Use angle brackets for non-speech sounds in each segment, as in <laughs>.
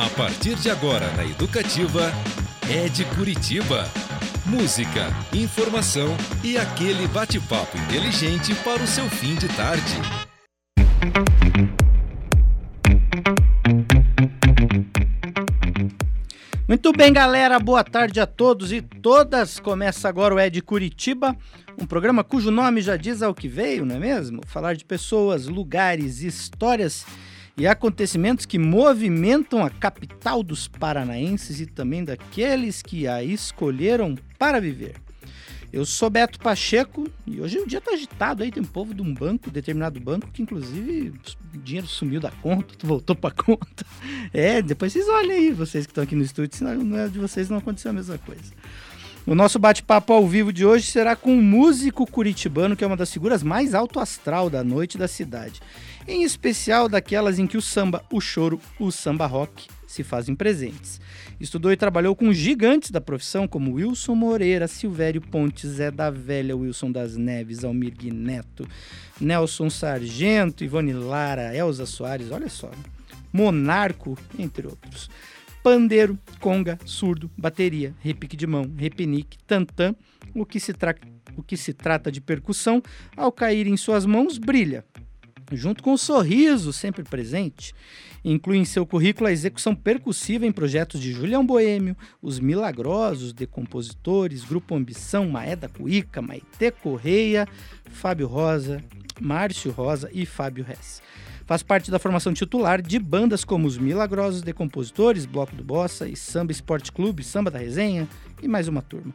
A partir de agora na Educativa, é de Curitiba. Música, informação e aquele bate-papo inteligente para o seu fim de tarde. Muito bem, galera. Boa tarde a todos e todas. Começa agora o É de Curitiba, um programa cujo nome já diz ao que veio, não é mesmo? Falar de pessoas, lugares, histórias e acontecimentos que movimentam a capital dos paranaenses e também daqueles que a escolheram para viver. Eu sou Beto Pacheco e hoje o dia tá agitado aí, tem um povo de um banco, determinado banco, que inclusive o dinheiro sumiu da conta, voltou pra <laughs> conta. É, depois vocês olhem aí, vocês que estão aqui no estúdio, se não é de vocês não aconteceu a mesma coisa. O nosso bate-papo ao vivo de hoje será com um músico curitibano que é uma das figuras mais alto astral da noite da cidade. Em especial daquelas em que o samba, o choro, o samba rock se fazem presentes. Estudou e trabalhou com gigantes da profissão como Wilson Moreira, Silvério Pontes, Zé da Velha, Wilson das Neves, Almir Neto, Nelson Sargento, Ivone Lara, Elza Soares, olha só, Monarco, entre outros. Pandeiro, conga, surdo, bateria, repique de mão, repenique, tantã, o que se, o que se trata de percussão, ao cair em suas mãos, brilha, junto com o sorriso sempre presente Inclui em seu currículo a execução percussiva em projetos de Julião Boêmio, Os Milagrosos, Decompositores, Grupo Ambição, Maeda Cuíca, Maite Correia, Fábio Rosa, Márcio Rosa e Fábio Hess. Faz parte da formação titular de bandas como os Milagrosos Decompositores, Bloco do Bossa e Samba Esporte Clube, Samba da Resenha e mais uma turma.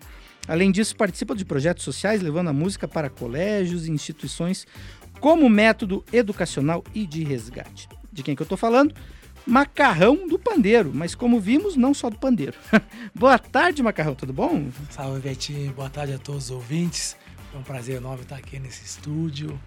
Além disso, participa de projetos sociais levando a música para colégios e instituições como método educacional e de resgate. De quem que eu estou falando? Macarrão do Pandeiro, mas como vimos, não só do Pandeiro. <laughs> Boa tarde, Macarrão, tudo bom? Salve, Betinho. Boa tarde a todos os ouvintes. É um prazer enorme estar aqui nesse estúdio.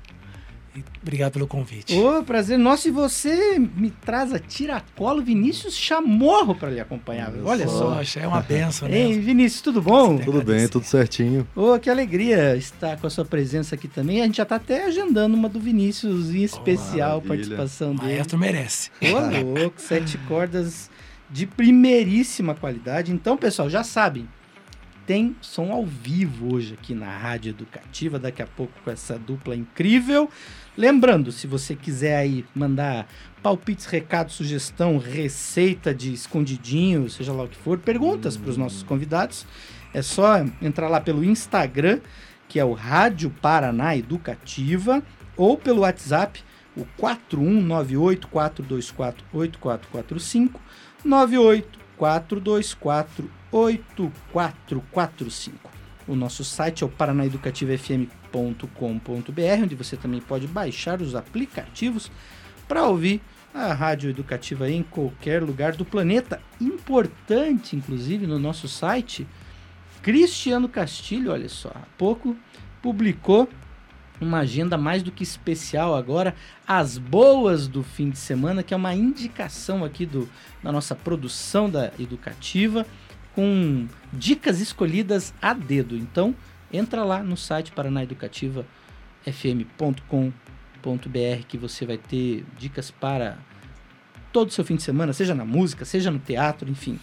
Obrigado pelo convite. Ô, prazer nosso. E você me traz a tiracolo Vinícius Chamorro para lhe acompanhar. Olha só. Poxa, é uma benção, né? Ei, Vinícius, tudo bom? Tudo bem, tudo certinho. Ô, que alegria estar com a sua presença aqui também. A gente já está até agendando uma do Vinícius em especial, oh, participação dele. Maestro merece. Ô, louco, sete cordas de primeiríssima qualidade. Então, pessoal, já sabem, tem som ao vivo hoje aqui na Rádio Educativa, daqui a pouco com essa dupla incrível. Lembrando, se você quiser aí mandar palpites, recado, sugestão, receita de escondidinho, seja lá o que for, perguntas para os nossos convidados, é só entrar lá pelo Instagram, que é o Rádio Paraná Educativa, ou pelo WhatsApp, o 41984248445, 984248445. O nosso site é o paranaeducativofm.com rádio.com.br, onde você também pode baixar os aplicativos para ouvir a rádio educativa em qualquer lugar do planeta. Importante, inclusive, no nosso site, Cristiano Castilho, olha só, há pouco publicou uma agenda mais do que especial agora, as boas do fim de semana, que é uma indicação aqui do, da nossa produção da educativa, com dicas escolhidas a dedo. Então, entra lá no site paranaeducativafm.com.br que você vai ter dicas para todo o seu fim de semana, seja na música, seja no teatro, enfim.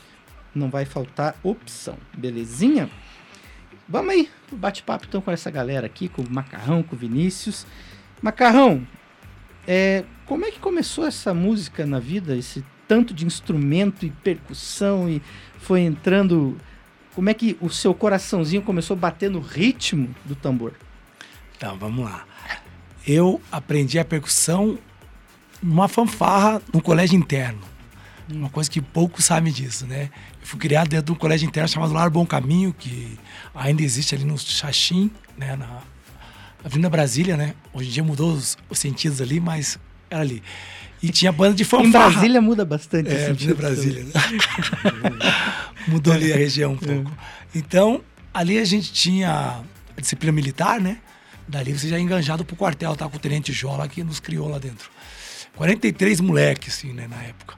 Não vai faltar opção, belezinha? Vamos aí, bate-papo então com essa galera aqui, com o Macarrão, com o Vinícius. Macarrão, é, como é que começou essa música na vida, esse tanto de instrumento e percussão e foi entrando como é que o seu coraçãozinho começou a bater no ritmo do tambor? Então, vamos lá. Eu aprendi a percussão numa fanfarra no colégio interno. Uma coisa que poucos sabem disso, né? Eu fui criado dentro de um colégio interno chamado Lar Bom Caminho, que ainda existe ali no Xaxim, né? Na Avenida Brasília, né? Hoje em dia mudou os, os sentidos ali, mas era ali. E tinha banda de fanfarra. Em Brasília muda bastante. É, Avenida Brasília. Né? <laughs> Mudou ali a região um pouco. É. Então, ali a gente tinha a disciplina militar, né? Dali você já é enganjado pro quartel, tá? Com o Tenente Jola que nos criou lá dentro. 43 moleques, assim, né? Na época.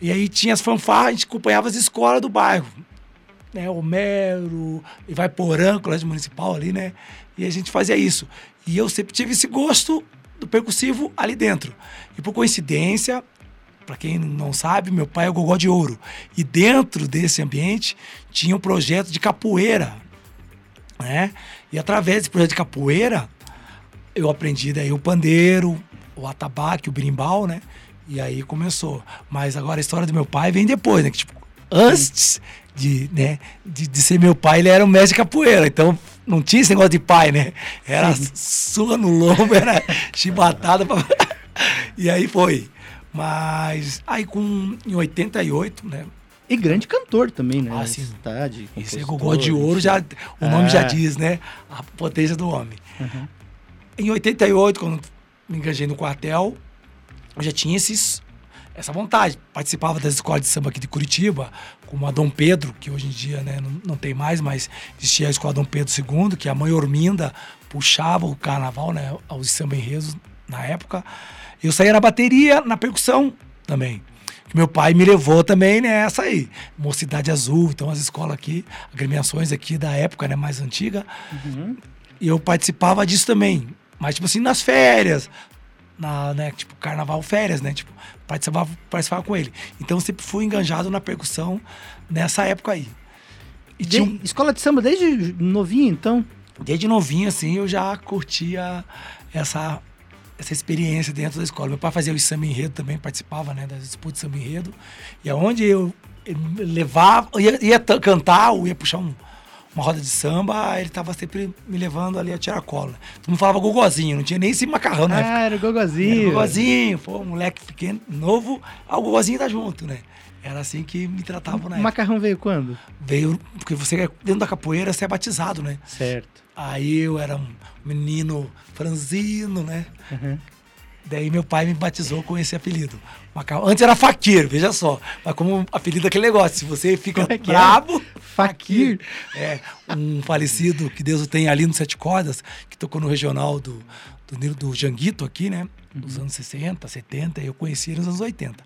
E aí tinha as fanfarras, a gente acompanhava as escolas do bairro. Né? Homero, e vai Porã, colégio municipal ali, né? E a gente fazia isso. E eu sempre tive esse gosto do percussivo ali dentro. E por coincidência, para quem não sabe, meu pai é o Gogó de Ouro. E dentro desse ambiente tinha um projeto de capoeira, né? E através desse projeto de capoeira, eu aprendi daí o pandeiro, o atabaque, o berimbau, né? E aí começou. Mas agora a história do meu pai vem depois, né? Que, tipo, antes de, né, de, de ser meu pai, ele era um mestre capoeira. Então não tinha esse negócio de pai, né? Era sua no lombo, <laughs> era chibatada. Pra... e aí foi. Mas aí com, em 88, né? E grande cantor também, né? Ah, sim. Cidade, Esse é Gogó de Ouro, já, o nome já diz, né? A potência do homem. Uhum. Em 88, quando me engajei no quartel, eu já tinha esses, essa vontade. Participava das escolas de samba aqui de Curitiba, como a Dom Pedro, que hoje em dia né, não, não tem mais, mas existia a escola Dom Pedro II, que a mãe Orminda puxava o carnaval, né, os samba enredos na época. Eu saía na bateria, na percussão também. Meu pai me levou também nessa aí, Mocidade Azul, então as escolas aqui, agremiações aqui da época, né, mais antiga. Uhum. E eu participava disso também. Mas, tipo assim, nas férias, na, né, tipo, carnaval, férias, né? Tipo, participava, participava com ele. Então, sempre fui enganjado na percussão nessa época aí. E de, um... Escola de samba desde novinho, então? Desde novinho, assim, eu já curtia essa, essa experiência dentro da escola. Meu pai fazia o samba enredo também, participava, né, das disputas de samba enredo. E aonde eu levava, ia, ia cantar ou ia puxar um uma roda de samba, ele tava sempre me levando ali a tirar cola. Todo mundo falava gogozinho, não tinha nem esse macarrão na ah, era gogozinho. Era gogozinho, pô, moleque pequeno, novo, ah, o gogozinho tá junto, né? Era assim que me tratavam na O macarrão veio quando? Veio, porque você, dentro da capoeira, você é batizado, né? Certo. Aí eu era um menino franzino, né? Uhum. Daí meu pai me batizou com esse apelido. Macarrão. Antes era Faquir, veja só. Mas como apelido é aquele negócio, se você fica é brabo. Faquir. É, um falecido que Deus o tem ali no Sete Cordas, que tocou no regional do, do, do Janguito aqui, né? Nos uhum. anos 60, 70, eu conheci ele nos anos 80.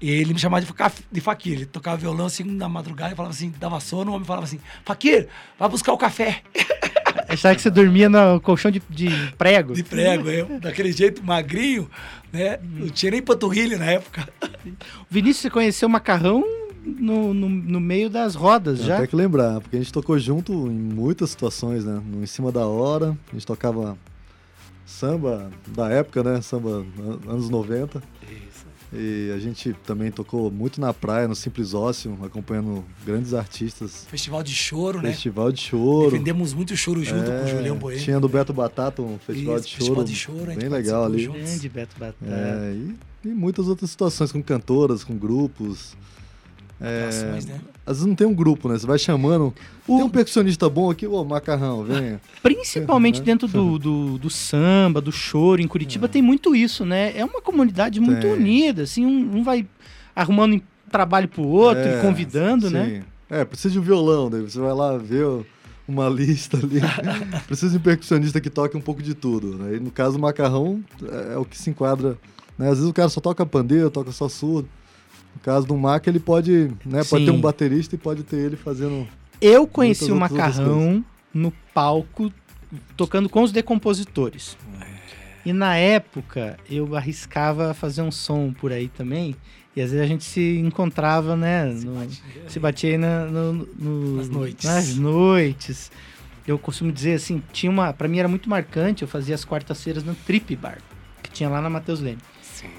E ele me chamava de, de Faquir. Ele tocava violão assim na madrugada e falava assim, dava sono, o homem falava assim: Faquir, vai buscar o café. <laughs> Achava que você dormia no colchão de, de prego. De prego, é. Daquele jeito magrinho, né? Não tinha nem panturrilha na época. Vinícius, você conheceu o macarrão no, no, no, meio das rodas já? Tem que lembrar, porque a gente tocou junto em muitas situações, né? No Em Cima da Hora, a gente tocava samba da época, né? Samba anos 90. E a gente também tocou muito na praia, no Simples Ócio, acompanhando grandes artistas. Festival de Choro, né? Festival de Choro. Defendemos muito choro junto é, com o Julião Bueno. Tinha do Beto Batata, um festival Isso, de choro. Festival de choro, bem legal ali. Grande Beto Batata. É, e, e muitas outras situações com cantoras, com grupos. É, né? Às vezes não tem um grupo, né? Você vai chamando. O... Tem um percussionista bom aqui, ô macarrão, venha. Principalmente dentro do, do, do, samba, do choro, em Curitiba é. tem muito isso, né? É uma comunidade muito tem. unida, assim, um, um, vai arrumando trabalho pro outro é, e convidando, sim. né? É, precisa de um violão, daí você vai lá ver uma lista ali. <laughs> precisa de um percussionista que toque um pouco de tudo. Né? E no caso, o macarrão é, é o que se enquadra. Né? Às vezes o cara só toca pandeiro, toca só surdo. No caso do Mac, ele pode, né, pode ter um baterista e pode ter ele fazendo. Eu conheci o Macarrão no palco tocando com os decompositores. E na época eu arriscava fazer um som por aí também. E às vezes a gente se encontrava, né? Se no, batia, se batia aí na, no, no, nas noites. Nas noites. Eu costumo dizer assim, tinha uma. Pra mim era muito marcante, eu fazia as quartas-feiras no Trip Bar, que tinha lá na Matheus Leme.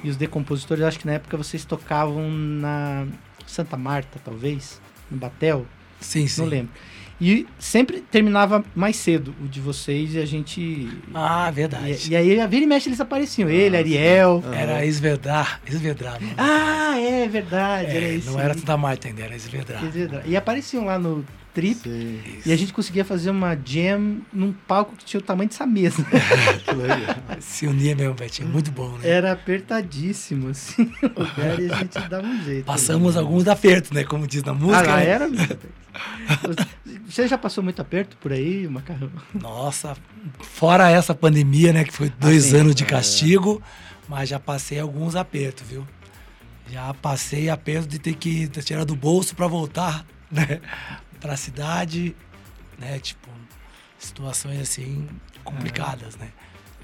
E os decompositores, acho que na época vocês tocavam na Santa Marta, talvez, no Batel. Sim, sim. Não lembro. E sempre terminava mais cedo o de vocês e a gente. Ah, verdade. E, e aí, a vira e mexe, eles apareciam. Ele, Ariel. Era Esvedrar. Esvedrar. Ah, é verdade. É, era isso. Não era Santa Marta ainda, era Esvedrar. E apareciam lá no Sim. E a gente conseguia fazer uma jam num palco que tinha o tamanho dessa mesa. <laughs> Se unia mesmo, Betinho. Muito bom, né? Era apertadíssimo, assim, o lugar e a gente dava um jeito. Passamos né? alguns apertos, né? Como diz na música. Ah, né? era Você já passou muito aperto por aí, Macarrão? Nossa, fora essa pandemia, né? Que foi dois ah, anos de castigo, mas já passei alguns apertos, viu? Já passei aperto de ter que tirar do bolso para voltar, né? Para a cidade, né? Tipo, situações assim complicadas, né?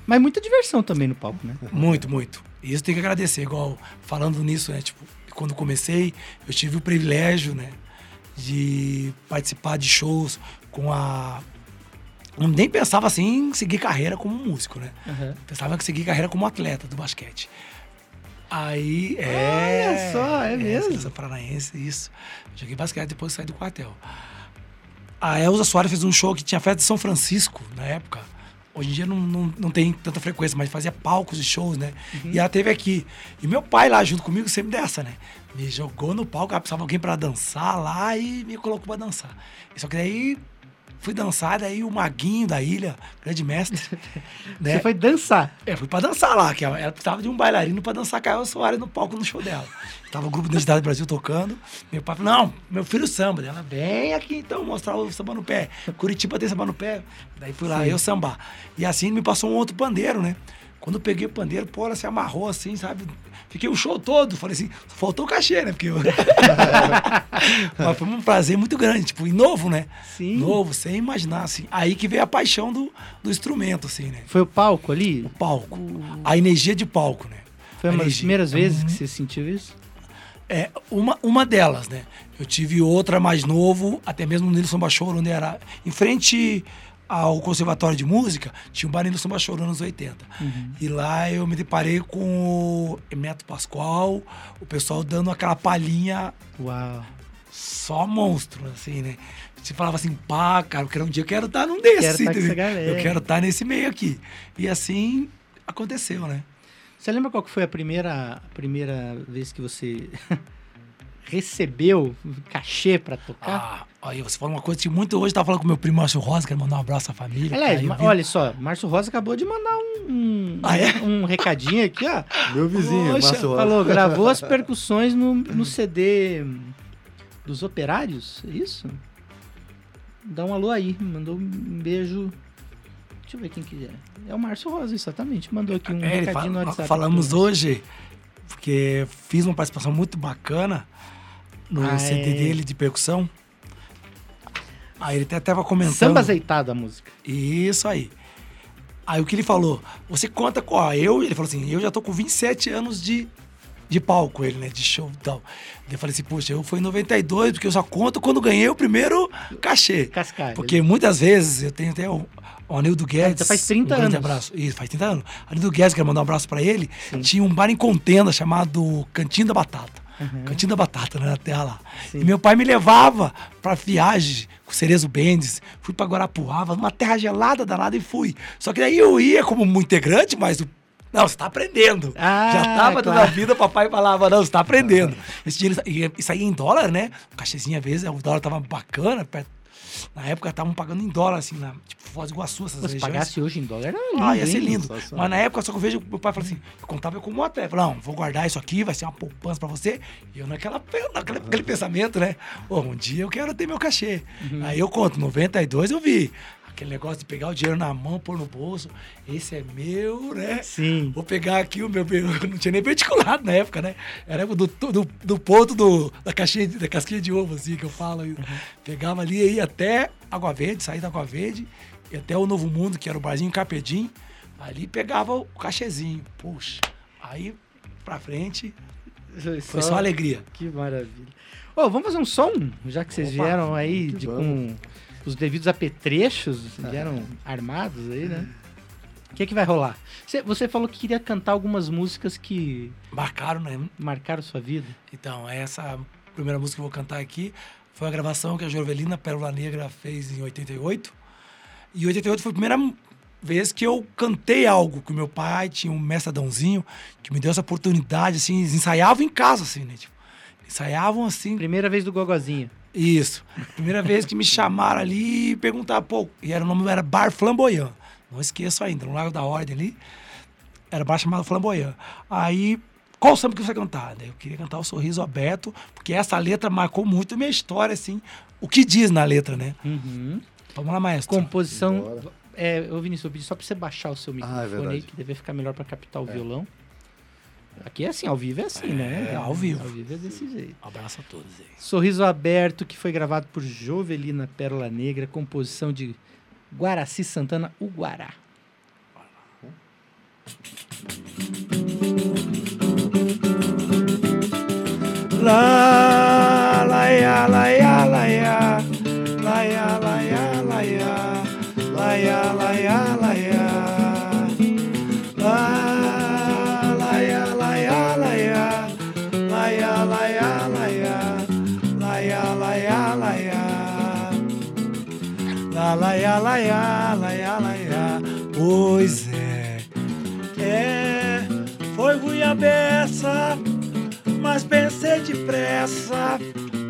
Mas muita diversão também no palco, né? Muito, muito. E isso tem que agradecer, igual falando nisso, né? Tipo, quando comecei, eu tive o privilégio, né? De participar de shows com a. Eu nem pensava assim em seguir carreira como músico, né? Uhum. Pensava em seguir carreira como atleta do basquete. Aí, é. Olha só, é mesmo? Seleção paranaense, isso. Joguei basquete depois saí do quartel. A Elza Soares fez um show que tinha festa de São Francisco na época. Hoje em dia não, não, não tem tanta frequência, mas fazia palcos e shows, né? E ela teve aqui. E meu pai lá junto comigo sempre dessa, né? Me jogou no palco, ela precisava alguém pra dançar lá e me colocou pra dançar. Só que daí fui dançar, daí o Maguinho da ilha, grande mestre. <laughs> né? Você foi dançar. É, fui pra dançar lá, que ela ela precisava de um bailarino pra dançar Elza Soares no palco no show dela. Tava o grupo Identidade do Brasil tocando. Meu pai falou: Não, meu filho samba. Ela, vem aqui então mostrar o samba no pé. Curitiba tem samba no pé. Daí fui lá, eu sambar. E assim me passou um outro pandeiro, né? Quando eu peguei o pandeiro, pô, ela se amarrou assim, sabe? Fiquei o show todo. Falei assim, faltou o cachê, né? Porque eu... <laughs> Mas foi um prazer muito grande, tipo, e novo, né? Sim. Novo, sem imaginar, assim. Aí que veio a paixão do, do instrumento, assim, né? Foi o palco ali? O palco. A energia de palco, né? Foi uma das primeiras vezes Uhum. que você sentiu isso? É, uma, uma delas, né? Eu tive outra mais novo, até mesmo no Nilson Bachoro, onde era em frente ao Conservatório de Música, tinha um bar Nilson Bachoro nos 80. E lá eu me deparei com o Emeto Pascoal, o pessoal dando aquela palhinha Uau. só monstro, assim, né? Você falava assim, pá, cara, eu um dia eu quero estar num desses, Quero tá. Eu quero estar nesse meio aqui. E assim aconteceu, né? Você lembra qual que foi a primeira, a primeira vez que você <laughs> recebeu cachê pra tocar? Ah, aí você falou uma coisa que muito hoje, tava falando com meu primo Márcio Rosa, quero mandar um abraço à família. Aliás, vi- olha só, Márcio Rosa acabou de mandar um, um, Ah, é? um recadinho aqui, ó. Meu vizinho, Poxa, Márcio Rosa. Falou, gravou as <laughs> percussões no, no CD dos operários, é isso? Dá um alô aí, mandou um beijo. Deixa eu ver quem que é. É o Márcio Rosa, exatamente. Mandou aqui um É, recadinho no fala- WhatsApp. Falamos hoje, porque fiz uma participação muito bacana no Ah, CD é. dele de percussão. Aí ele até tava comentando. Samba azeitado a música. Isso aí. Aí o que ele falou? Você conta com. Ó, eu, ele falou assim: eu já tô com 27 anos de, de palco, ele, né? De show e tal. Eu falei assim: poxa, eu fui em 92, porque eu só conto quando ganhei o primeiro cachê. Cascalho. Porque muitas vezes eu tenho até o, o Anildo Guedes. então faz 30 um grande anos. abraço. Isso, faz 30 anos. Anildo Guedes, quero mandar um abraço pra ele. Tinha um bar em contenda chamado Cantinho da Batata. Cantinho da Batata, né, na terra lá. Sim. E meu pai me levava pra viagem com o Cerezo Bendes. Fui pra Guarapuava, numa terra gelada danada e fui. Só que daí eu ia como um integrante, mas o não, você tá aprendendo. Ah, Já tava claro. a vida, papai falava, não, você tá aprendendo. Esse dinheiro, e isso aí em dólar, né? O cachezinho, às vezes, o dólar tava bacana. perto- Na época, estavam pagando em dólar, assim, na, tipo, Foz do Iguaçu, essas Se regiões. pagasse hoje em dólar, era lindo, Ah, ia ser lindo. Sensacional. Mas na época, só que eu vejo meu pai fala assim: eu contava como atleta. Falei, não, vou guardar isso aqui, vai ser uma poupança pra você. E eu naquela, naquele, naquele pensamento, né? Pô, um dia eu quero ter meu cachê. Uhum. Aí eu conto, 92 eu vi. Aquele negócio de pegar o dinheiro na mão, pôr no bolso. Esse é meu, né? Sim. Vou pegar aqui o meu. eu <laughs> Não tinha nem particulado na época, né? Era do, do, do ponto do, da, caixinha, da casquinha de ovo, assim, que eu falo. Pegava ali e ia até Água Verde, saía da Água Verde, e até o Novo Mundo, que era o barzinho Carpedim. Ali pegava o cachezinho. Puxa. Aí pra frente, foi só alegria. Que maravilha. Ô, vamos fazer um som? Já que vocês Opa, vieram aí de, com vamos. Os devidos apetrechos, vieram armados aí, né? O que, que vai rolar? Você, você falou que queria cantar algumas músicas que Marcaram, né? marcaram sua vida. Então, essa primeira música que eu vou cantar aqui foi a gravação que a Jorvelina Pérola Negra fez em 88. E 88 foi a primeira vez que eu cantei algo que meu pai tinha um mestre Adãozinho que me deu essa oportunidade, assim, eles ensaiavam em casa, assim, né? Tipo, ensaiavam assim, Primeira vez do Gogozinho. Isso. Primeira vez que me chamaram ali e perguntaram, pô, e era o nome era Bar Flamboyant. Não esqueço ainda, no Lago da Ordem ali. Era bar chamado Flamboyant. Aí, qual samba que você vai cantar? Eu queria cantar o Sorriso Aberto, porque essa letra marcou muito a minha história, assim. O que diz na letra, né? Uhum. Vamos lá, maestro. Composição. Bora. É, ô Vinícius, eu pedi só pra você baixar o seu microfone aí, verdade. que deve ficar melhor pra captar o violão. Aqui é assim, ao vivo é assim, né? É, ao vivo. Ao vivo é desse jeito. Um abraço a todos aí. Sorriso Aberto, que foi gravado por Jovelina Pérola Negra, composição de Guaraci Santana, o Guará. La la ya la ya la ya la la la ya la ya la ya la ya pois é é foi Guiabessa mas pensei depressa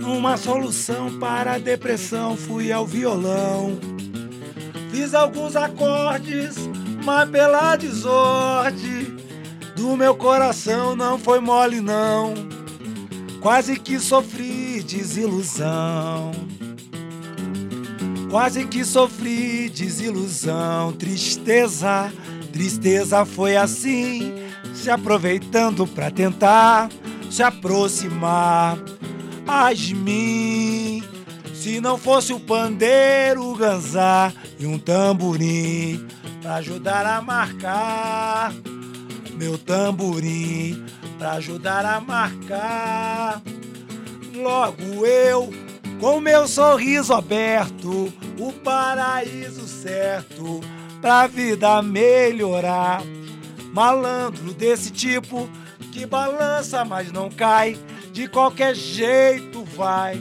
numa solução para a depressão. Fui ao violão, fiz alguns acordes, mas pela desordem do meu coração não foi mole, não. Quase que sofri desilusão. Quase que sofri desilusão, tristeza, tristeza foi assim, se aproveitando pra tentar se aproximar a de mim. Se não fosse o pandeiro, o ganzá e um tamborim pra ajudar a marcar. Meu tamborim pra ajudar a marcar. Logo eu, com meu sorriso aberto, o paraíso certo pra vida melhorar. Malandro desse tipo que balança, mas não cai. De qualquer jeito vai,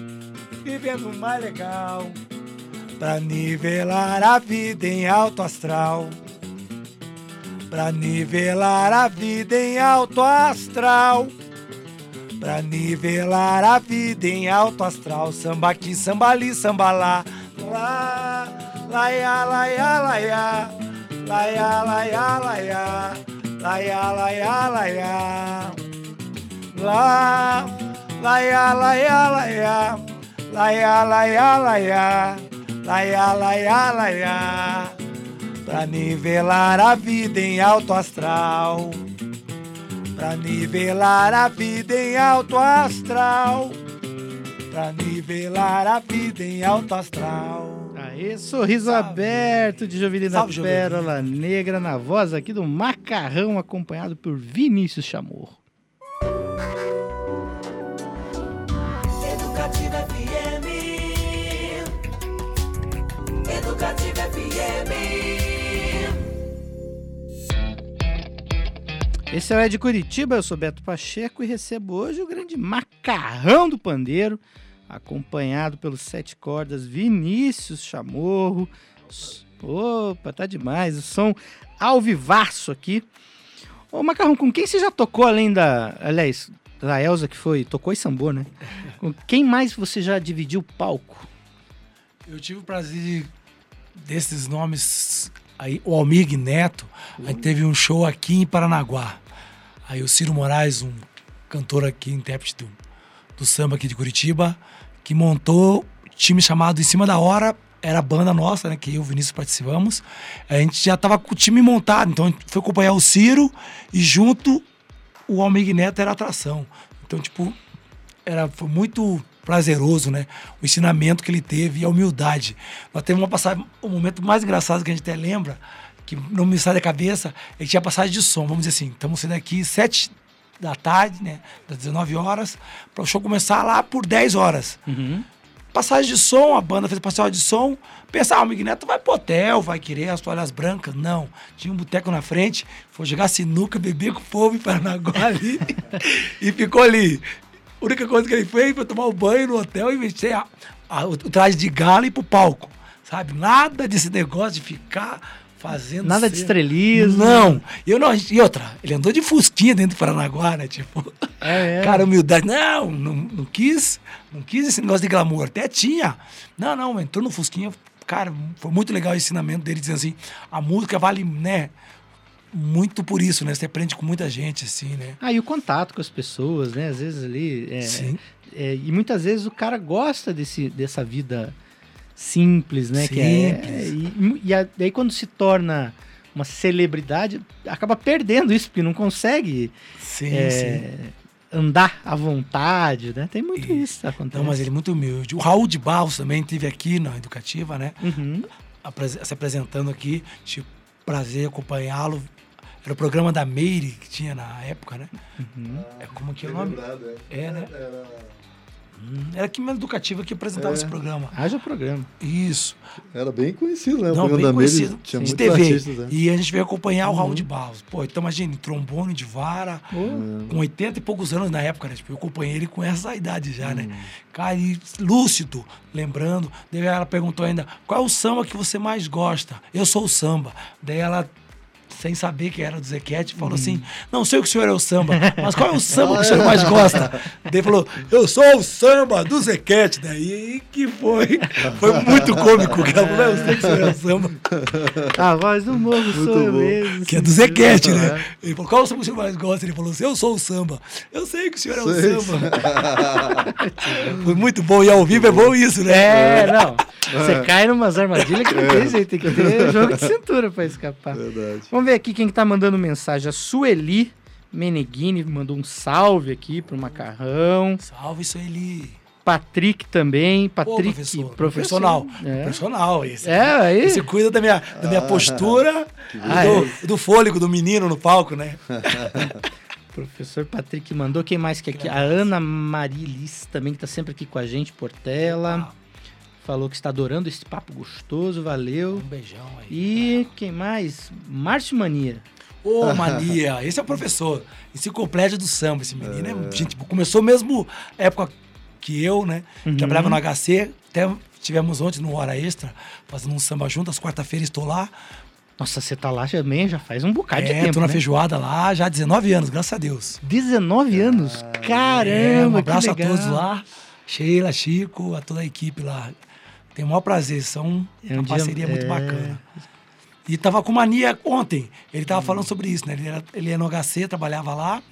vivendo mais legal. Pra nivelar a vida em alto astral. Pra nivelar a vida em alto astral. Pra nivelar a vida em alto astral. Samba aqui, samba ali, samba lá. Lá, lá, ia, lá, ia, lá, ia. Lá, ia, lá, ia, lá, ia. Laia, laia, laia. Lá, laia, laia, laia. Laia, laia, laia. Laia, laia, laia. Pra nivelar a vida em alto astral. Pra nivelar a vida em alto astral. Pra nivelar a vida em alto astral. Aê, sorriso Salve. aberto de Jovelina Salve, Jovelina. Pérola Negra na voz aqui do Macarrão, acompanhado por Vinícius Chamorro. Esse é o Ed Curitiba, eu sou Beto Pacheco e recebo hoje o grande Macarrão do Pandeiro, acompanhado pelos sete cordas Vinícius Chamorro. Opa, tá demais, o som ao vivaço aqui. Ô Macarrão, com quem você já tocou além da. Aliás, da Elza que foi. Tocou e sambou, né? <laughs> Com quem mais você já dividiu palco? Eu tive o prazer de, desses nomes aí, o Almig Neto, a gente teve um show aqui em Paranaguá. Aí o Ciro Moraes, um cantor aqui, intérprete do, do samba aqui de Curitiba, que montou time chamado Em Cima da Hora, era a banda nossa, né, que eu e o Vinícius participamos. A gente já tava com o time montado, então a gente foi acompanhar o Ciro e junto o Almig Neto era atração. Então, tipo, era, foi muito prazeroso, né? O ensinamento que ele teve e a humildade. Nós temos uma passagem, o momento mais engraçado que a gente até lembra, que não me sai da cabeça, é que tinha passagem de som. Vamos dizer assim, estamos saindo aqui sete da tarde, né? Das 19 horas, para o show começar lá por 10 horas. Passagem de som, a banda fez passagem de som. Pensava, ah, o Miguel Neto vai pro hotel, vai querer as toalhas brancas. Não. Tinha um boteco na frente, foi jogar sinuca, beber com o povo em Paranaguá ali. <laughs> e ficou ali. A única coisa que ele fez foi tomar o banho no hotel e vestir a- a- o traje de gala e ir pro palco. Sabe? Nada desse negócio de ficar fazendo. Nada de cena. estrelismo. Não. Eu não. E outra, ele andou de fusquinha dentro do Paranaguá, né? Tipo. É, é. Cara, humildade. Não, não, não quis. Não quis esse negócio de glamour. Até tinha. Não, não, entrou no Fusquinha. Cara, foi muito legal o ensinamento dele, dizendo assim: a música vale, né? Muito por isso, né? Você aprende com muita gente, assim, né? Ah, e o contato com as pessoas, né? Às vezes ali. é, Sim. é, e muitas vezes o cara gosta desse, dessa vida simples, né? Que é, Simples. e, e a- daí quando se torna uma celebridade, acaba perdendo isso, porque não consegue Sim, é, sim. andar à vontade, né? Tem muito E- isso. Acontece. Não, mas ele é muito humilde. O Raul de Barros também esteve aqui na Educativa, né? Uhum. se apresentando aqui. Tive prazer acompanhá-lo. Era o programa da Meire que tinha na época, né? É como que é o nome? Lembrado, É, né? Era... Hum, Era que mais educativa que apresentava É. esse programa. Haja programa. Isso. Era bem conhecido, né? O Não, programa bem da Meire conhecido. tinha de muitos TV. artistas, né? E a gente veio acompanhar o Raul de Barros. Pô, então imagine, trombone de vara, com 80 e poucos anos na época, né? Tipo, eu acompanhei ele com essa idade já, né? Cara, e lúcido, lembrando. Daí ela perguntou ainda, qual é o samba que você mais gosta? Eu sou o samba. Daí ela, sem saber que era do Zequete, falou assim, não sei o que o senhor é o samba, <laughs> mas qual é o samba que o senhor mais gosta? Daí ele falou, eu sou o samba do Zequete. Daí que foi, foi muito cômico. Que ela falou, eu sei que o senhor é o samba. A voz do morro sou eu mesmo. Que é do Zequete, né? Ele falou, qual o samba que o senhor mais gosta? Ele falou, eu sou o samba. Eu sei que o senhor é o Sei. samba. <laughs> Foi muito bom. E ao vivo é bom isso, né? É, não. Você cai numas armadilhas que não tem jeito, tem que ter <laughs> jogo de cintura pra escapar. Verdade. Vamos ver aqui quem que tá mandando mensagem. A Sueli Meneghini mandou um salve aqui pro Macarrão. Salve, Sueli. Patrick também. Pô, Patrick, professor. professor. Profissional. É. Profissional esse. É, aí. Esse cuida da minha, da minha postura e Ah, do, do fôlego do menino no palco, né? <laughs> Professor Patrick mandou. Quem mais que aqui? A Ana Marilis também, que tá sempre aqui com a gente, Portela. Falou que está adorando esse papo gostoso, Um valeu. beijão aí. E quem mais? Márcio Mania. Ô, mania, esse é o professor. Enciclopédia do samba, esse menino. É. gente, começou mesmo época que eu, né? Uhum. Trabalhava no HC, até tivemos ontem no Hora Extra, fazendo um samba junto, às quarta-feiras estou lá. Nossa, você tá lá também já faz um bocado de é, tempo, tô na né? feijoada lá, já há 19 anos, graças a Deus. 19 anos? É, Caramba, um abraço a todos lá. Sheila, Chico, a toda a equipe lá. Tem o maior prazer, são É um uma dia- parceria muito é. bacana. E tava com mania ontem. Ele tava falando sobre isso, né? Ele, era, ele é no HC, trabalhava lá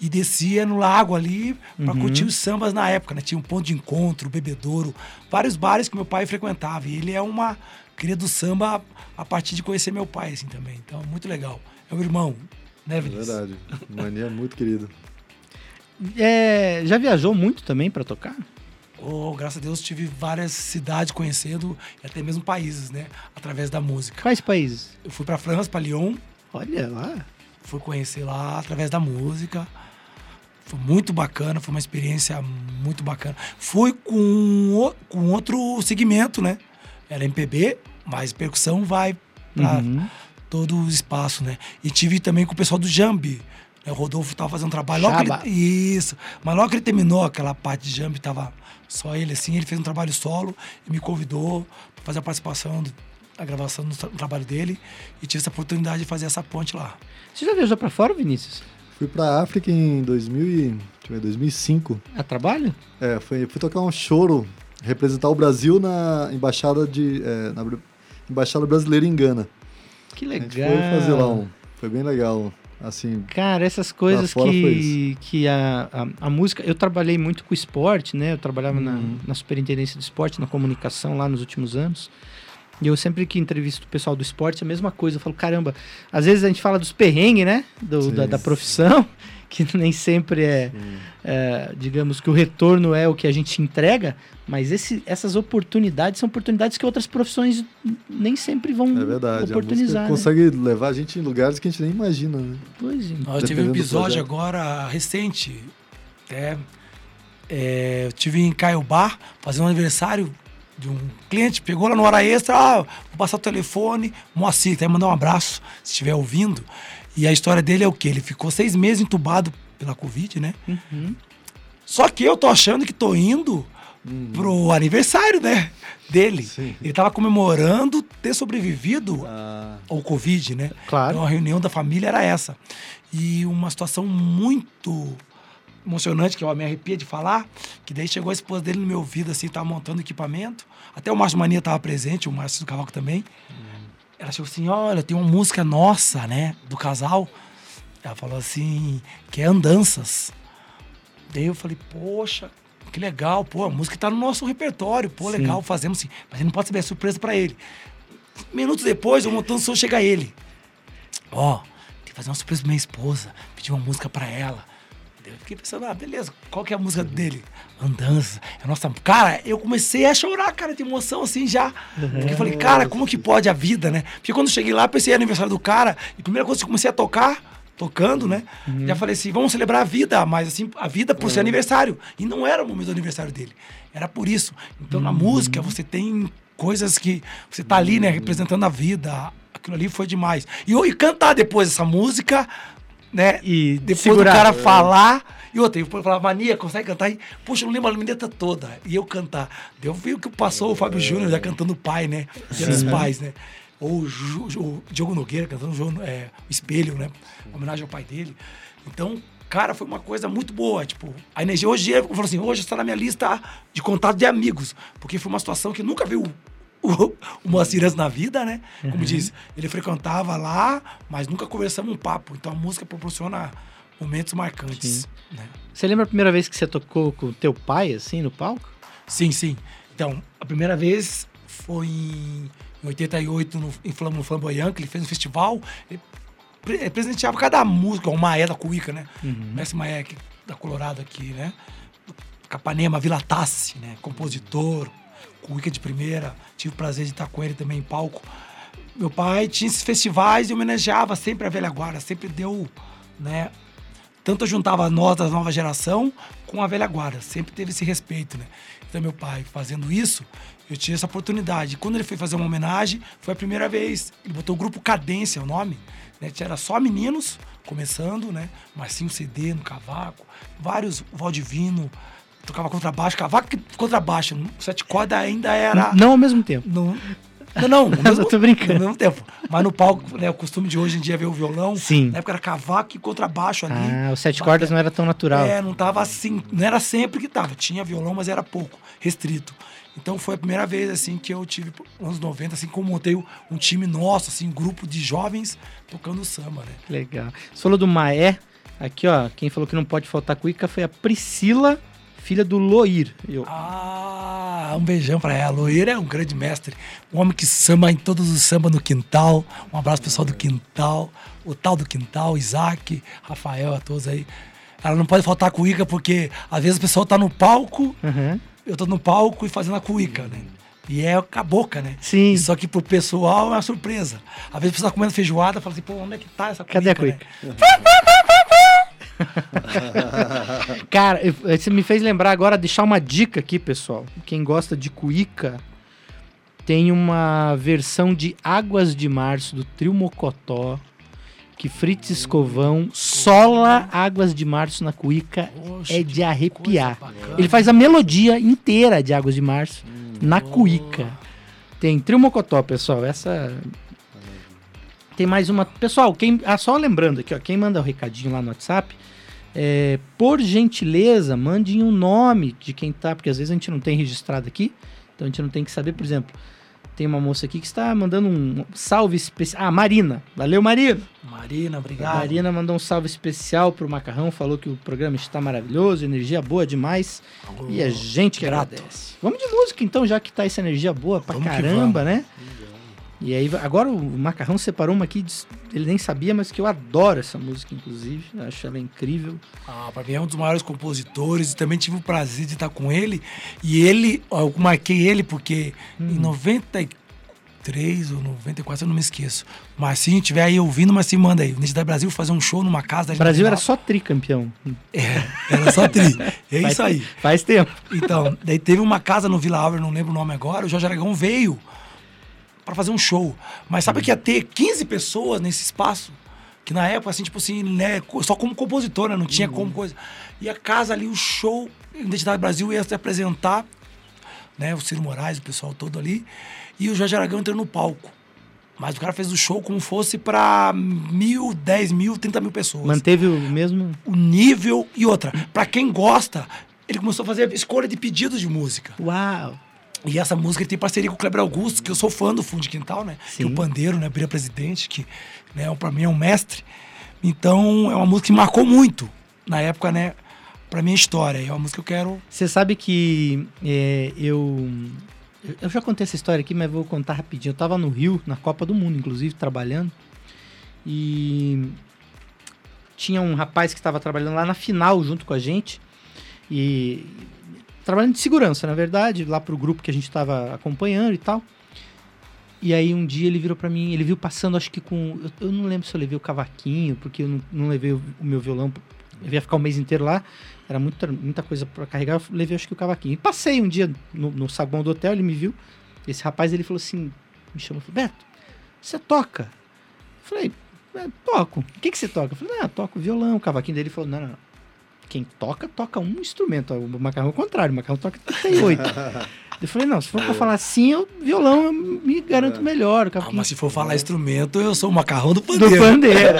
e descia no lago ali pra Uhum. curtir os sambas na época, né? Tinha um ponto de encontro, bebedouro, vários bares que meu pai frequentava. E ele é uma cria do samba a partir de conhecer meu pai, assim, também. Então, muito legal. É o irmão, né, É Vinícius? verdade. Mania muito querido. É, já viajou muito também pra tocar? Oh, graças a Deus tive várias cidades conhecendo e até mesmo países, né? Através da música. Quais países? Eu fui pra França, pra Lyon, Olha lá. fui conhecer lá através da música. Foi muito bacana, foi uma experiência muito bacana. Fui com, com outro segmento, né? Era MPB, mas percussão vai pra Uhum. todo o espaço, né? E tive também com o pessoal do Jambi. O Rodolfo tava fazendo trabalho. Logo que Chaba. ele, isso. Mas logo que ele terminou aquela parte de Jambi, tava só ele assim, ele fez um trabalho solo e me convidou para fazer a participação, do- a gravação do tra- do trabalho dele. E tive essa oportunidade de fazer essa ponte lá. Você já viajou pra fora, Vinícius? Fui pra África em 2000 e, deixa eu ver, 2005. A trabalho? É, fui, fui tocar um choro, representar o Brasil na embaixada de é, na embaixada brasileira em Gana. Que A legal. gente foi fazer lá um, foi bem legal, assim. Cara, essas coisas que, que a, a, a música. Eu trabalhei muito com esporte, né? Eu trabalhava na, Uhum. na superintendência do esporte, na comunicação lá nos últimos anos. E eu sempre que entrevisto o pessoal do esporte, a mesma coisa. Eu falo, caramba, às vezes a gente fala dos perrengues, né? Do, da, da profissão, que <laughs> nem sempre é, é, digamos que o retorno é o que a gente entrega, mas esse, essas oportunidades são oportunidades que outras profissões nem sempre vão É verdade. A oportunizar. né? consegue levar a gente em lugares que a gente nem imagina, né? Pois é. Nós um episódio agora recente. É, é, eu tive em Caiobá fazendo um aniversário de um cliente, pegou lá no hora extra, ah, vou passar o telefone, Moacir, até mandar um abraço, se estiver ouvindo. E a história dele é o quê? Ele ficou seis meses entubado pela Covid, né? Uhum. Só que eu tô achando que tô indo pro aniversário, né? Dele. Sim. Ele tava comemorando ter sobrevivido Ah, ao Covid, né? Claro. Então a reunião da família era essa. E uma situação muito emocionante, que eu me arrepia de falar, que daí chegou a esposa dele no meu ouvido, assim, tava montando equipamento. Até o Márcio Mania tava presente, o Márcio do Cavaco também. Ela chegou assim, olha, tem uma música nossa, né, do casal. Ela falou assim, que é Andanças. Daí eu falei, poxa, que legal, pô, a música tá no nosso repertório, pô, Sim. legal, fazemos sim. Mas ele não pode saber, é surpresa pra ele. Minutos depois, eu montando o som, chega ele. Ó, tem que fazer uma surpresa pra minha esposa, pedir uma música pra ela. Eu fiquei pensando, ah, beleza, qual que é a música dele? Andança. É nossa. Cara, eu comecei a chorar, cara, de emoção assim já. Porque eu falei, cara, como que pode a vida, né? Porque quando eu cheguei lá, pensei no aniversário do cara, e a primeira coisa que eu comecei a tocar, tocando, né? Já falei assim, vamos celebrar a vida, mas assim, a vida por ser aniversário. E não era o momento do aniversário dele. Era por isso. Então, na música, você tem coisas que você tá ali, né, representando a vida. Aquilo ali foi demais. E, eu- e cantar depois essa música, né? E depois segurar. do cara falar. E outra, eu falar, Mania, consegue cantar? E, Poxa, eu não lembro a letra toda. E eu cantar. Eu vi o que passou o Fábio Júnior já cantando o pai, né? Dia dos pais, né? Ou o, Ju- o Diogo Nogueira cantando o, é, o Espelho, né? Homenagem ao pai dele. Então, cara, foi uma coisa muito boa. Tipo, a energia. Hoje, eu falo assim, hoje está na minha lista de contato de amigos. Porque foi uma situação que nunca viu <laughs> o, o na vida, né? Como diz, ele frequentava lá, mas nunca conversamos um papo. Então a música proporciona momentos marcantes. Né? Você lembra a primeira vez que você tocou com o teu pai, assim, no palco? Sim, sim. Então, a primeira vez foi em 88 no, em Flam- no Flamboyant, que ele fez um festival. Ele, pre- ele presenteava cada música, o Maé da Cuíca, né? Mestre Maé aqui, da Colorado aqui, né? Capanema, Vila Tassi, né? Compositor, Cuíca de primeira. Tive o prazer de estar com ele também em palco. Meu pai tinha esses festivais e homenageava sempre a velha guarda, sempre deu, né? tanto juntava nós da nova geração com a velha guarda. Sempre teve esse respeito, né? Então, meu pai fazendo isso, eu tinha essa oportunidade. Quando ele foi fazer uma homenagem, foi a primeira vez. Ele botou o grupo Cadência, o nome. Né? Era só meninos começando, né? Marcinho CD no cavaco, vários Valdivino, tocava contrabaixo, cavaco e contrabaixo. Sete cordas ainda era. Não ao mesmo tempo. No, não, não. no <laughs> mesmo- Eu tô brincando. No mesmo tempo. Mas no palco, né? O costume de hoje em dia é ver o violão. Sim. Na época era cavaco e contrabaixo ali. Ah, o sete cordas não era tão natural. É, não tava assim, não era sempre que tava. Tinha violão, mas era pouco, restrito. Então foi a primeira vez assim que eu tive nos anos 90, assim como montei um time nosso, assim, um grupo de jovens tocando samba, né? Legal. Você falou do Maé. Aqui, ó, quem falou que não pode faltar cuíca foi a Priscila, filha do Loir. Eu, Ah, um beijão pra ela. Loira é um grande mestre. Um homem que samba em todos os samba no quintal. Um abraço pro pessoal do quintal. O tal do quintal, Isaac, Rafael, a todos aí. Ela não pode faltar cuíca porque às vezes o pessoal tá no palco, Aham. eu tô no palco e fazendo a cuíca, né? E é com a boca, né? Sim. Só que pro pessoal é uma surpresa. Às vezes a pessoa tá comendo feijoada fala assim, pô, onde é que tá essa cuíca? Cadê a né? cuíca? <laughs> <laughs> Cara, eu- você me fez lembrar agora, deixar uma dica aqui, pessoal. Quem gosta de cuíca, tem uma versão de Águas de Março, do Trio Mocotó, que Fritz Escovão sola Águas de Março na cuíca, é de arrepiar. Ele faz a melodia inteira de Águas de Março na cuíca. Tem Trio Mocotó, pessoal. Essa. Tem mais uma. Pessoal, quem. Ah, só lembrando aqui, ó. Quem manda o recadinho lá no WhatsApp, é, por gentileza, mandem um nome de quem tá, porque às vezes a gente não tem registrado aqui. Então a gente não tem que saber, por exemplo. Tem uma moça aqui que está mandando um salve especial. Ah, Marina. Valeu, Marina. Marina, obrigado. Marina mandou um salve especial pro Macarrão, falou que o programa está maravilhoso, energia boa demais. E a gente que grato. agradece. Vamos de música então, já que tá essa energia boa pra Vamos caramba, né? E aí, agora o Macarrão separou uma aqui, ele nem sabia, mas que eu adoro essa música, inclusive. Acho ela incrível. Ah, pra mim é um dos maiores compositores e também tive o prazer de estar com ele. E ele, eu marquei ele porque em 93 ou 94, eu não me esqueço. O Marcinho estiver aí ouvindo, Marcinho manda aí. O Brasil fazer um show numa casa. O Brasil era só tricampeão. Era só tri. É Faz- isso aí. Faz tempo. Então, daí teve uma casa no Vila Álvaro, não lembro o nome agora, o Jorge Aragão veio pra fazer um show. Mas sabe que ia ter 15 pessoas nesse espaço? Que na época, assim, tipo assim, né, só como compositor, né? Não tinha como coisa. E a casa ali, o show, Identidade Brasil ia se apresentar, né? O Ciro Moraes, o pessoal todo ali. E o Jorge Aragão entrou no palco. Mas o cara fez o show como fosse pra mil, dez mil, trinta mil pessoas Manteve o mesmo. o nível e outra. Pra quem gosta, ele começou a fazer escolha de pedidos de música. Uau! E essa música ele tem parceria com o Kleber Augusto, que eu sou fã do Fundo de Quintal, né? Que é Sim. o pandeiro, né? Bira Presidente, que né, pra mim é um mestre. Então é uma música que marcou muito na época, né? Pra minha história. E é uma música que eu quero. Você sabe que é, eu. Eu já contei essa história aqui, mas vou contar rapidinho. Eu tava no Rio, na Copa do Mundo, inclusive, trabalhando. E tinha um rapaz que estava trabalhando lá na final junto com a gente. E trabalhando de segurança, na verdade, lá pro grupo que a gente estava acompanhando e tal. E aí um dia ele virou pra mim, ele viu passando, acho que com. Eu, eu não lembro se eu levei o cavaquinho, porque eu não, não levei o, o meu violão. Eu ia ficar o mês inteiro lá, era muita, muita coisa pra carregar, eu levei acho que o cavaquinho. E passei um dia no, no saguão do hotel, ele me viu. Esse rapaz ele falou assim, me chamou, falou, Beto, você toca? Eu falei, "É, toco. O que, que você toca? Eu falei, ah, toco violão, cavaquinho dele. Ele falou, não, não, não. Quem toca, toca um instrumento. O macarrão é o contrário, o macarrão toca 38. <laughs> eu falei, não, se for pra falar assim, eu, violão eu me garanto melhor. O Ah, mas se for falar instrumento, eu sou o macarrão do do pandeiro. pandeiro.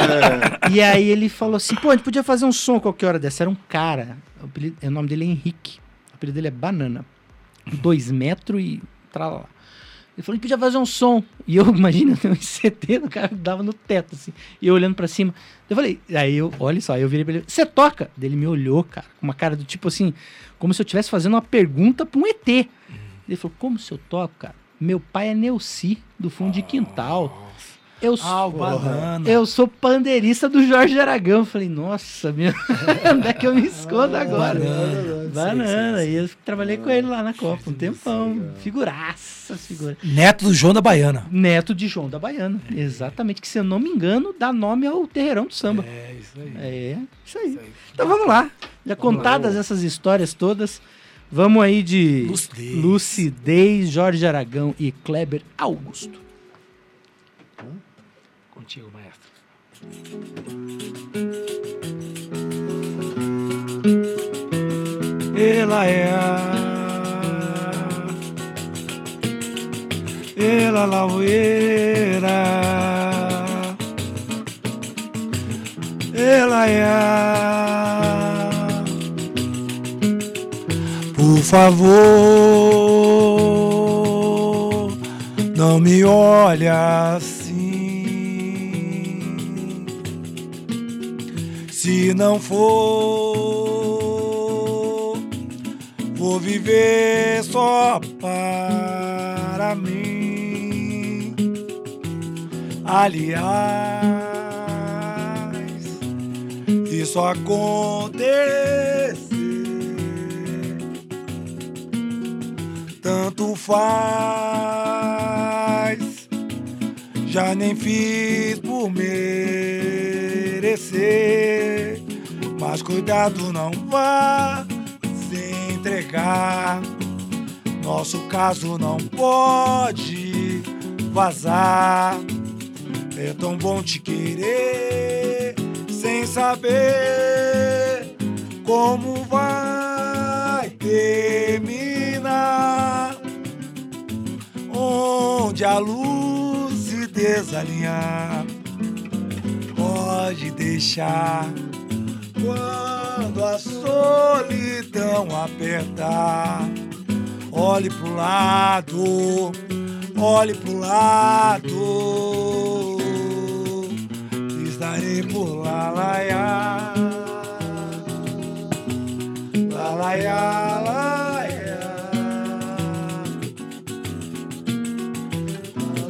<laughs> E aí ele falou assim, pô, a gente podia fazer um som qualquer hora dessa. Era um cara, o, apelido- o nome dele é Henrique, o apelido dele é Banana. Dois metros e tralala. Ele falou, a gente podia fazer um som. E eu, <laughs> imagina, eu um CT, o cara dava no teto, assim. E eu olhando pra cima. Eu falei, aí eu, olha só, aí eu virei pra ele, você toca? Ele me olhou, cara, com uma cara do tipo assim, como se eu estivesse fazendo uma pergunta pra um ET. Ele falou, como se eu toco, cara? Meu pai é Neuci, do fundo de quintal. Eu Ah, o sou, banana. eu sou pandeirista do Jorge Aragão. Eu falei, nossa, meu, <laughs> onde é que eu me escondo agora? banana. Banana. Sei, sei, E eu trabalhei com ele lá na Copa um tempão. Figuraça, figura. Neto do João da Baiana. Neto de João da Baiana. Exatamente, que se eu não me engano, dá nome ao terreirão do samba. É, isso aí. É, isso aí. Então vamos lá. Já contadas essas histórias todas, vamos aí de Lucidez. Lucidez, Jorge Aragão e Kleber Augusto. Contigo, maestro. Ela é a. Ela laueira. Ela é a. Por favor, não me olha Se não for, vou viver só para mim. Aliás, isso acontecer tanto faz. Já nem fiz por merecer. Mas cuidado, não vá se entregar. Nosso caso não pode vazar. É tão bom te querer sem saber como vai terminar. Onde a luz se desalinhar, pode deixar. Quando a solidão apertar, olhe pro lado, olhe pro lado. Estarei por lá, lá, lá. Lá, lá,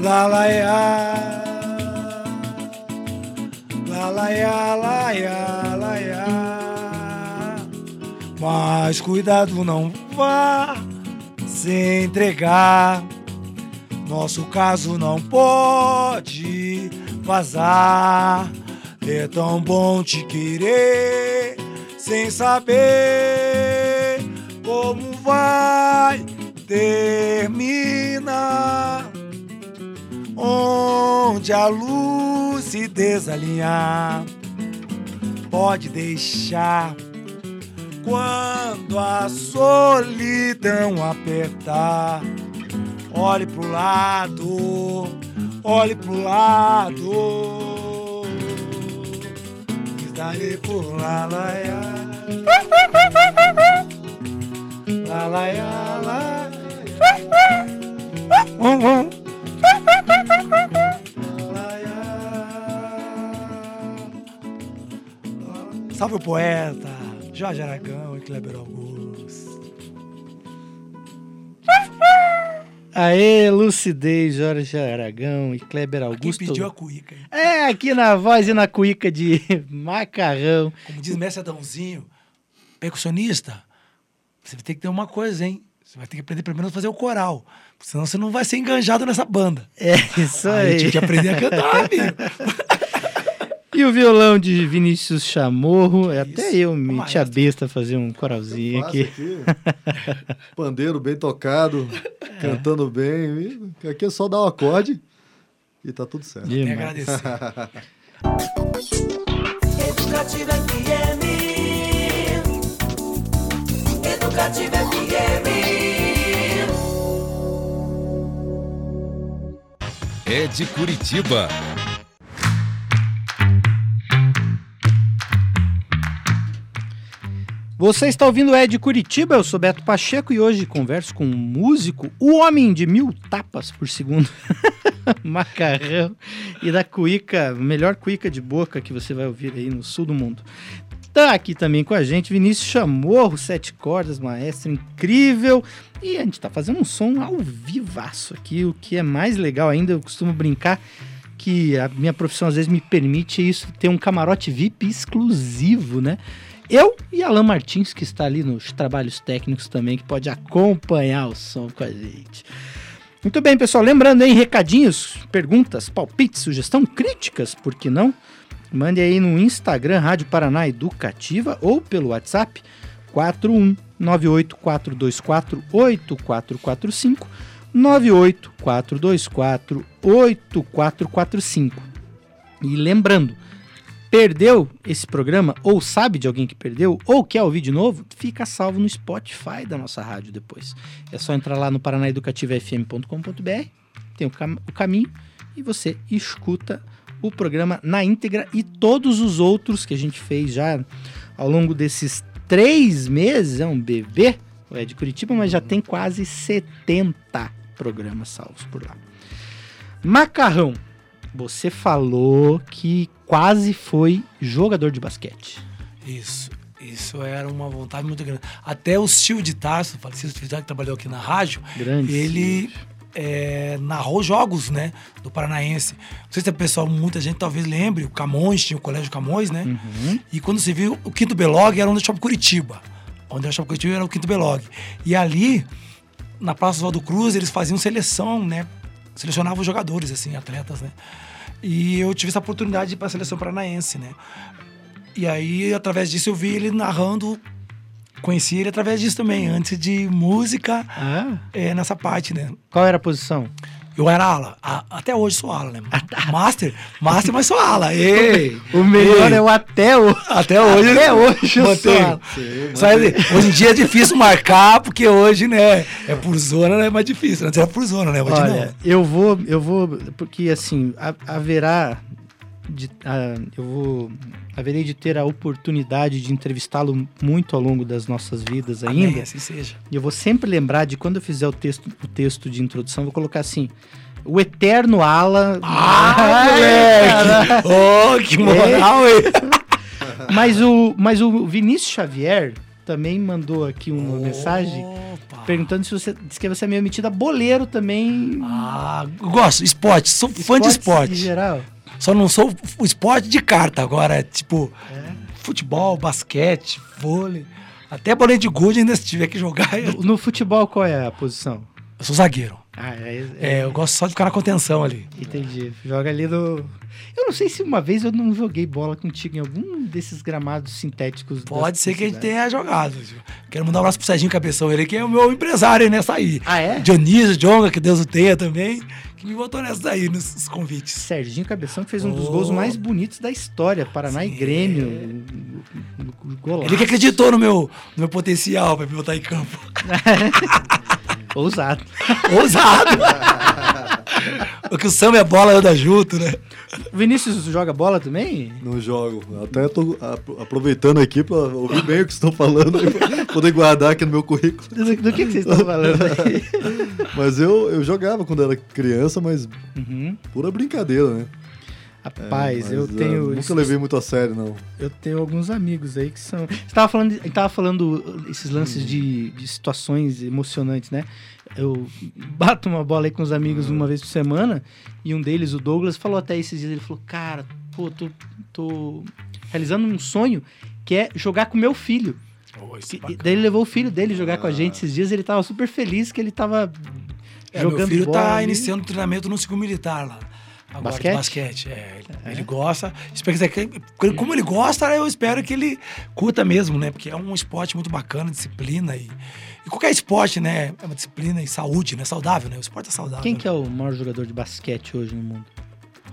lá, lá, lá, lá, lá. Mas cuidado, não vá se entregar. Nosso caso não pode vazar. É tão bom te querer sem saber como vai terminar. Onde a luz se desalinhar, pode deixar. Quando a solidão apertar, olhe pro lado, olhe pro lado. Estarei por lá, lá, lá, lá, lá. Hum, hum. Salve o poeta, Jorge Aragão e Kleber Augusto. Aê, Lucidez, Jorge Aragão e Kleber Quem Augusto. pediu a cuíca? hein? É, aqui na voz e na cuíca de <laughs> macarrão. Como diz mestre Adãozinho, percussionista, você ter que ter uma coisa, hein? Você vai ter que aprender primeiro a fazer o coral. Senão você não vai ser enganjado nessa banda. É isso Aí aí. tinha que aprender a cantar, <laughs> amigo. E o violão de Vinícius Chamorro. é Até Isso, eu o meti a maestro. besta a fazer um coralzinho Fácil aqui. Pandeiro bem tocado, <laughs> cantando bem. Aqui é só dar o acorde e tá tudo certo. Me Demais. agradecer. <laughs> Educativa FM. Educativa FM. É de Curitiba. Você está ouvindo o Ed Curitiba, eu sou Beto Pacheco e hoje converso com um músico, o homem de mil tapas por segundo, <laughs> macarrão, e da cuíca, melhor cuíca de boca que você vai ouvir aí no sul do mundo. Tá aqui também com a gente Vinícius Chamorro, sete cordas, maestro incrível, e a gente tá fazendo um som ao vivaço aqui, o que é mais legal ainda, eu costumo brincar que a minha profissão às vezes me permite isso, ter um camarote VIP exclusivo, né? Eu e Alan Martins, que está ali nos trabalhos técnicos também, que pode acompanhar o som com a gente. Muito bem, pessoal. Lembrando aí, recadinhos, perguntas, palpites, sugestão, críticas, por que não? Mande aí no Instagram, Rádio Paraná Educativa, ou pelo WhatsApp 41984248445, 984248445. E lembrando, perdeu esse programa, ou sabe de alguém que perdeu, ou quer ouvir de novo, fica salvo no Spotify da nossa rádio depois. É só entrar lá no paranaeducativafm.com.br, tem o, cam- o caminho, e você escuta o programa na íntegra e todos os outros que a gente fez já ao longo desses três meses. É um bebê, é de Curitiba, mas já tem quase 70 programas salvos por lá. Macarrão, você falou que quase foi jogador de basquete. Isso. Isso era uma vontade muito grande. Até o Silvio de Tarso, falecido Silvio de Tarso, que trabalhou aqui na rádio, Grande. ele é, narrou jogos, né, do Paranaense. Não sei se a pessoal, muita gente talvez lembre, o Camões, tinha o Colégio Camões, né? Uhum. E quando você viu, o Quinto Belog era onde eu Curitiba. Onde o Shopping Curitiba era o Quinto Belog. E ali, na Praça Oswaldo Cruz, eles faziam seleção, né? Selecionavam jogadores, assim, atletas, né? E eu tive essa oportunidade para a seleção paranaense, né? E aí, através disso, eu vi ele narrando. Conheci ele através disso também, antes de música, Ah, é, nessa parte, né? qual era a posição? Eu era ala. A- até hoje sou ala, né? Master, master, mas sou ala. <laughs> Ei! O melhor ei. é o até hoje. Até hoje. Até hoje eu sou ala. Sabe, hoje em dia é difícil marcar, porque hoje, né, é por zona, né, é mais difícil. Antes era por zona, né? Hoje Olha, não. eu vou, eu vou, porque assim, ha- haverá, de, ah, eu vou, haverei de ter a oportunidade de entrevistá-lo muito ao longo das nossas vidas ainda. Amém, assim seja. E eu vou sempre lembrar de quando eu fizer o texto, o texto de introdução, vou colocar assim, o eterno ala. Ah, moleque! <laughs> Oh, que moral, hein? Mas o, mas o Vinícius Xavier também mandou aqui uma mensagem Opa. perguntando se você disse que você é meio metida boleiro também. Ah, gosto, esporte, sou fã de Em esporte. geral. Só não sou o esporte de carta, agora, tipo, futebol, basquete, vôlei. Até bolinha de gude ainda se tiver que jogar, eu, No, <laughs> no futebol, qual é a posição? eu sou zagueiro. Ah, é, É, eu gosto só de ficar na contenção ali. Entendi. Joga ali no. Eu não sei se uma vez eu não joguei bola contigo em algum desses gramados sintéticos. Pode ser que a gente tenha jogado. Quero mandar um abraço pro Serginho Cabeção, ele que é o meu empresário nessa aí. Ah, é? Dionísio, Jonga, que Deus o tenha também, me botou nessa aí, nos convites. Serginho Cabeção que fez um dos Oh. gols mais bonitos da história. Paraná e Sim. Grêmio. o- o- o Golaço. Ele que acreditou no meu, no meu potencial pra me botar em campo. <laughs> Ousado. Ousado! <laughs> Porque o samba é bola, anda junto, né? O Vinícius joga bola também? Não jogo. Até tô apro- aproveitando aqui pra ouvir bem o que estão falando pra poder guardar aqui no meu currículo. Do, do que, que vocês estão falando aí? <laughs> Mas eu, eu jogava quando era criança, mas Uhum. pura brincadeira, né? Rapaz, Mas, eu é, tenho. Nunca isso- levei muito a sério, não. Eu tenho alguns amigos aí que são. Você tava falando, de- tava falando esses lances de, de situações emocionantes, né? Eu bato uma bola aí com os amigos uma vez por semana e um deles, o Douglas, falou até esses dias: ele falou, cara, pô, tô, tô realizando um sonho que é jogar com meu filho. Oh, isso é E- daí ele levou o filho dele jogar com a gente esses dias ele tava super feliz que ele tava É, jogando meu filho bola. tá ali. iniciando treinamento no ciclo militar lá. Agora, Basquete? basquete. É, ele, ele gosta. Espero que, que- como ele gosta, eu espero que ele curta mesmo, né? Porque é um esporte muito bacana, disciplina e, e qualquer esporte, né? É uma disciplina e saúde, né? Saudável, né? O esporte é saudável. Quem que é o maior jogador de basquete hoje no mundo?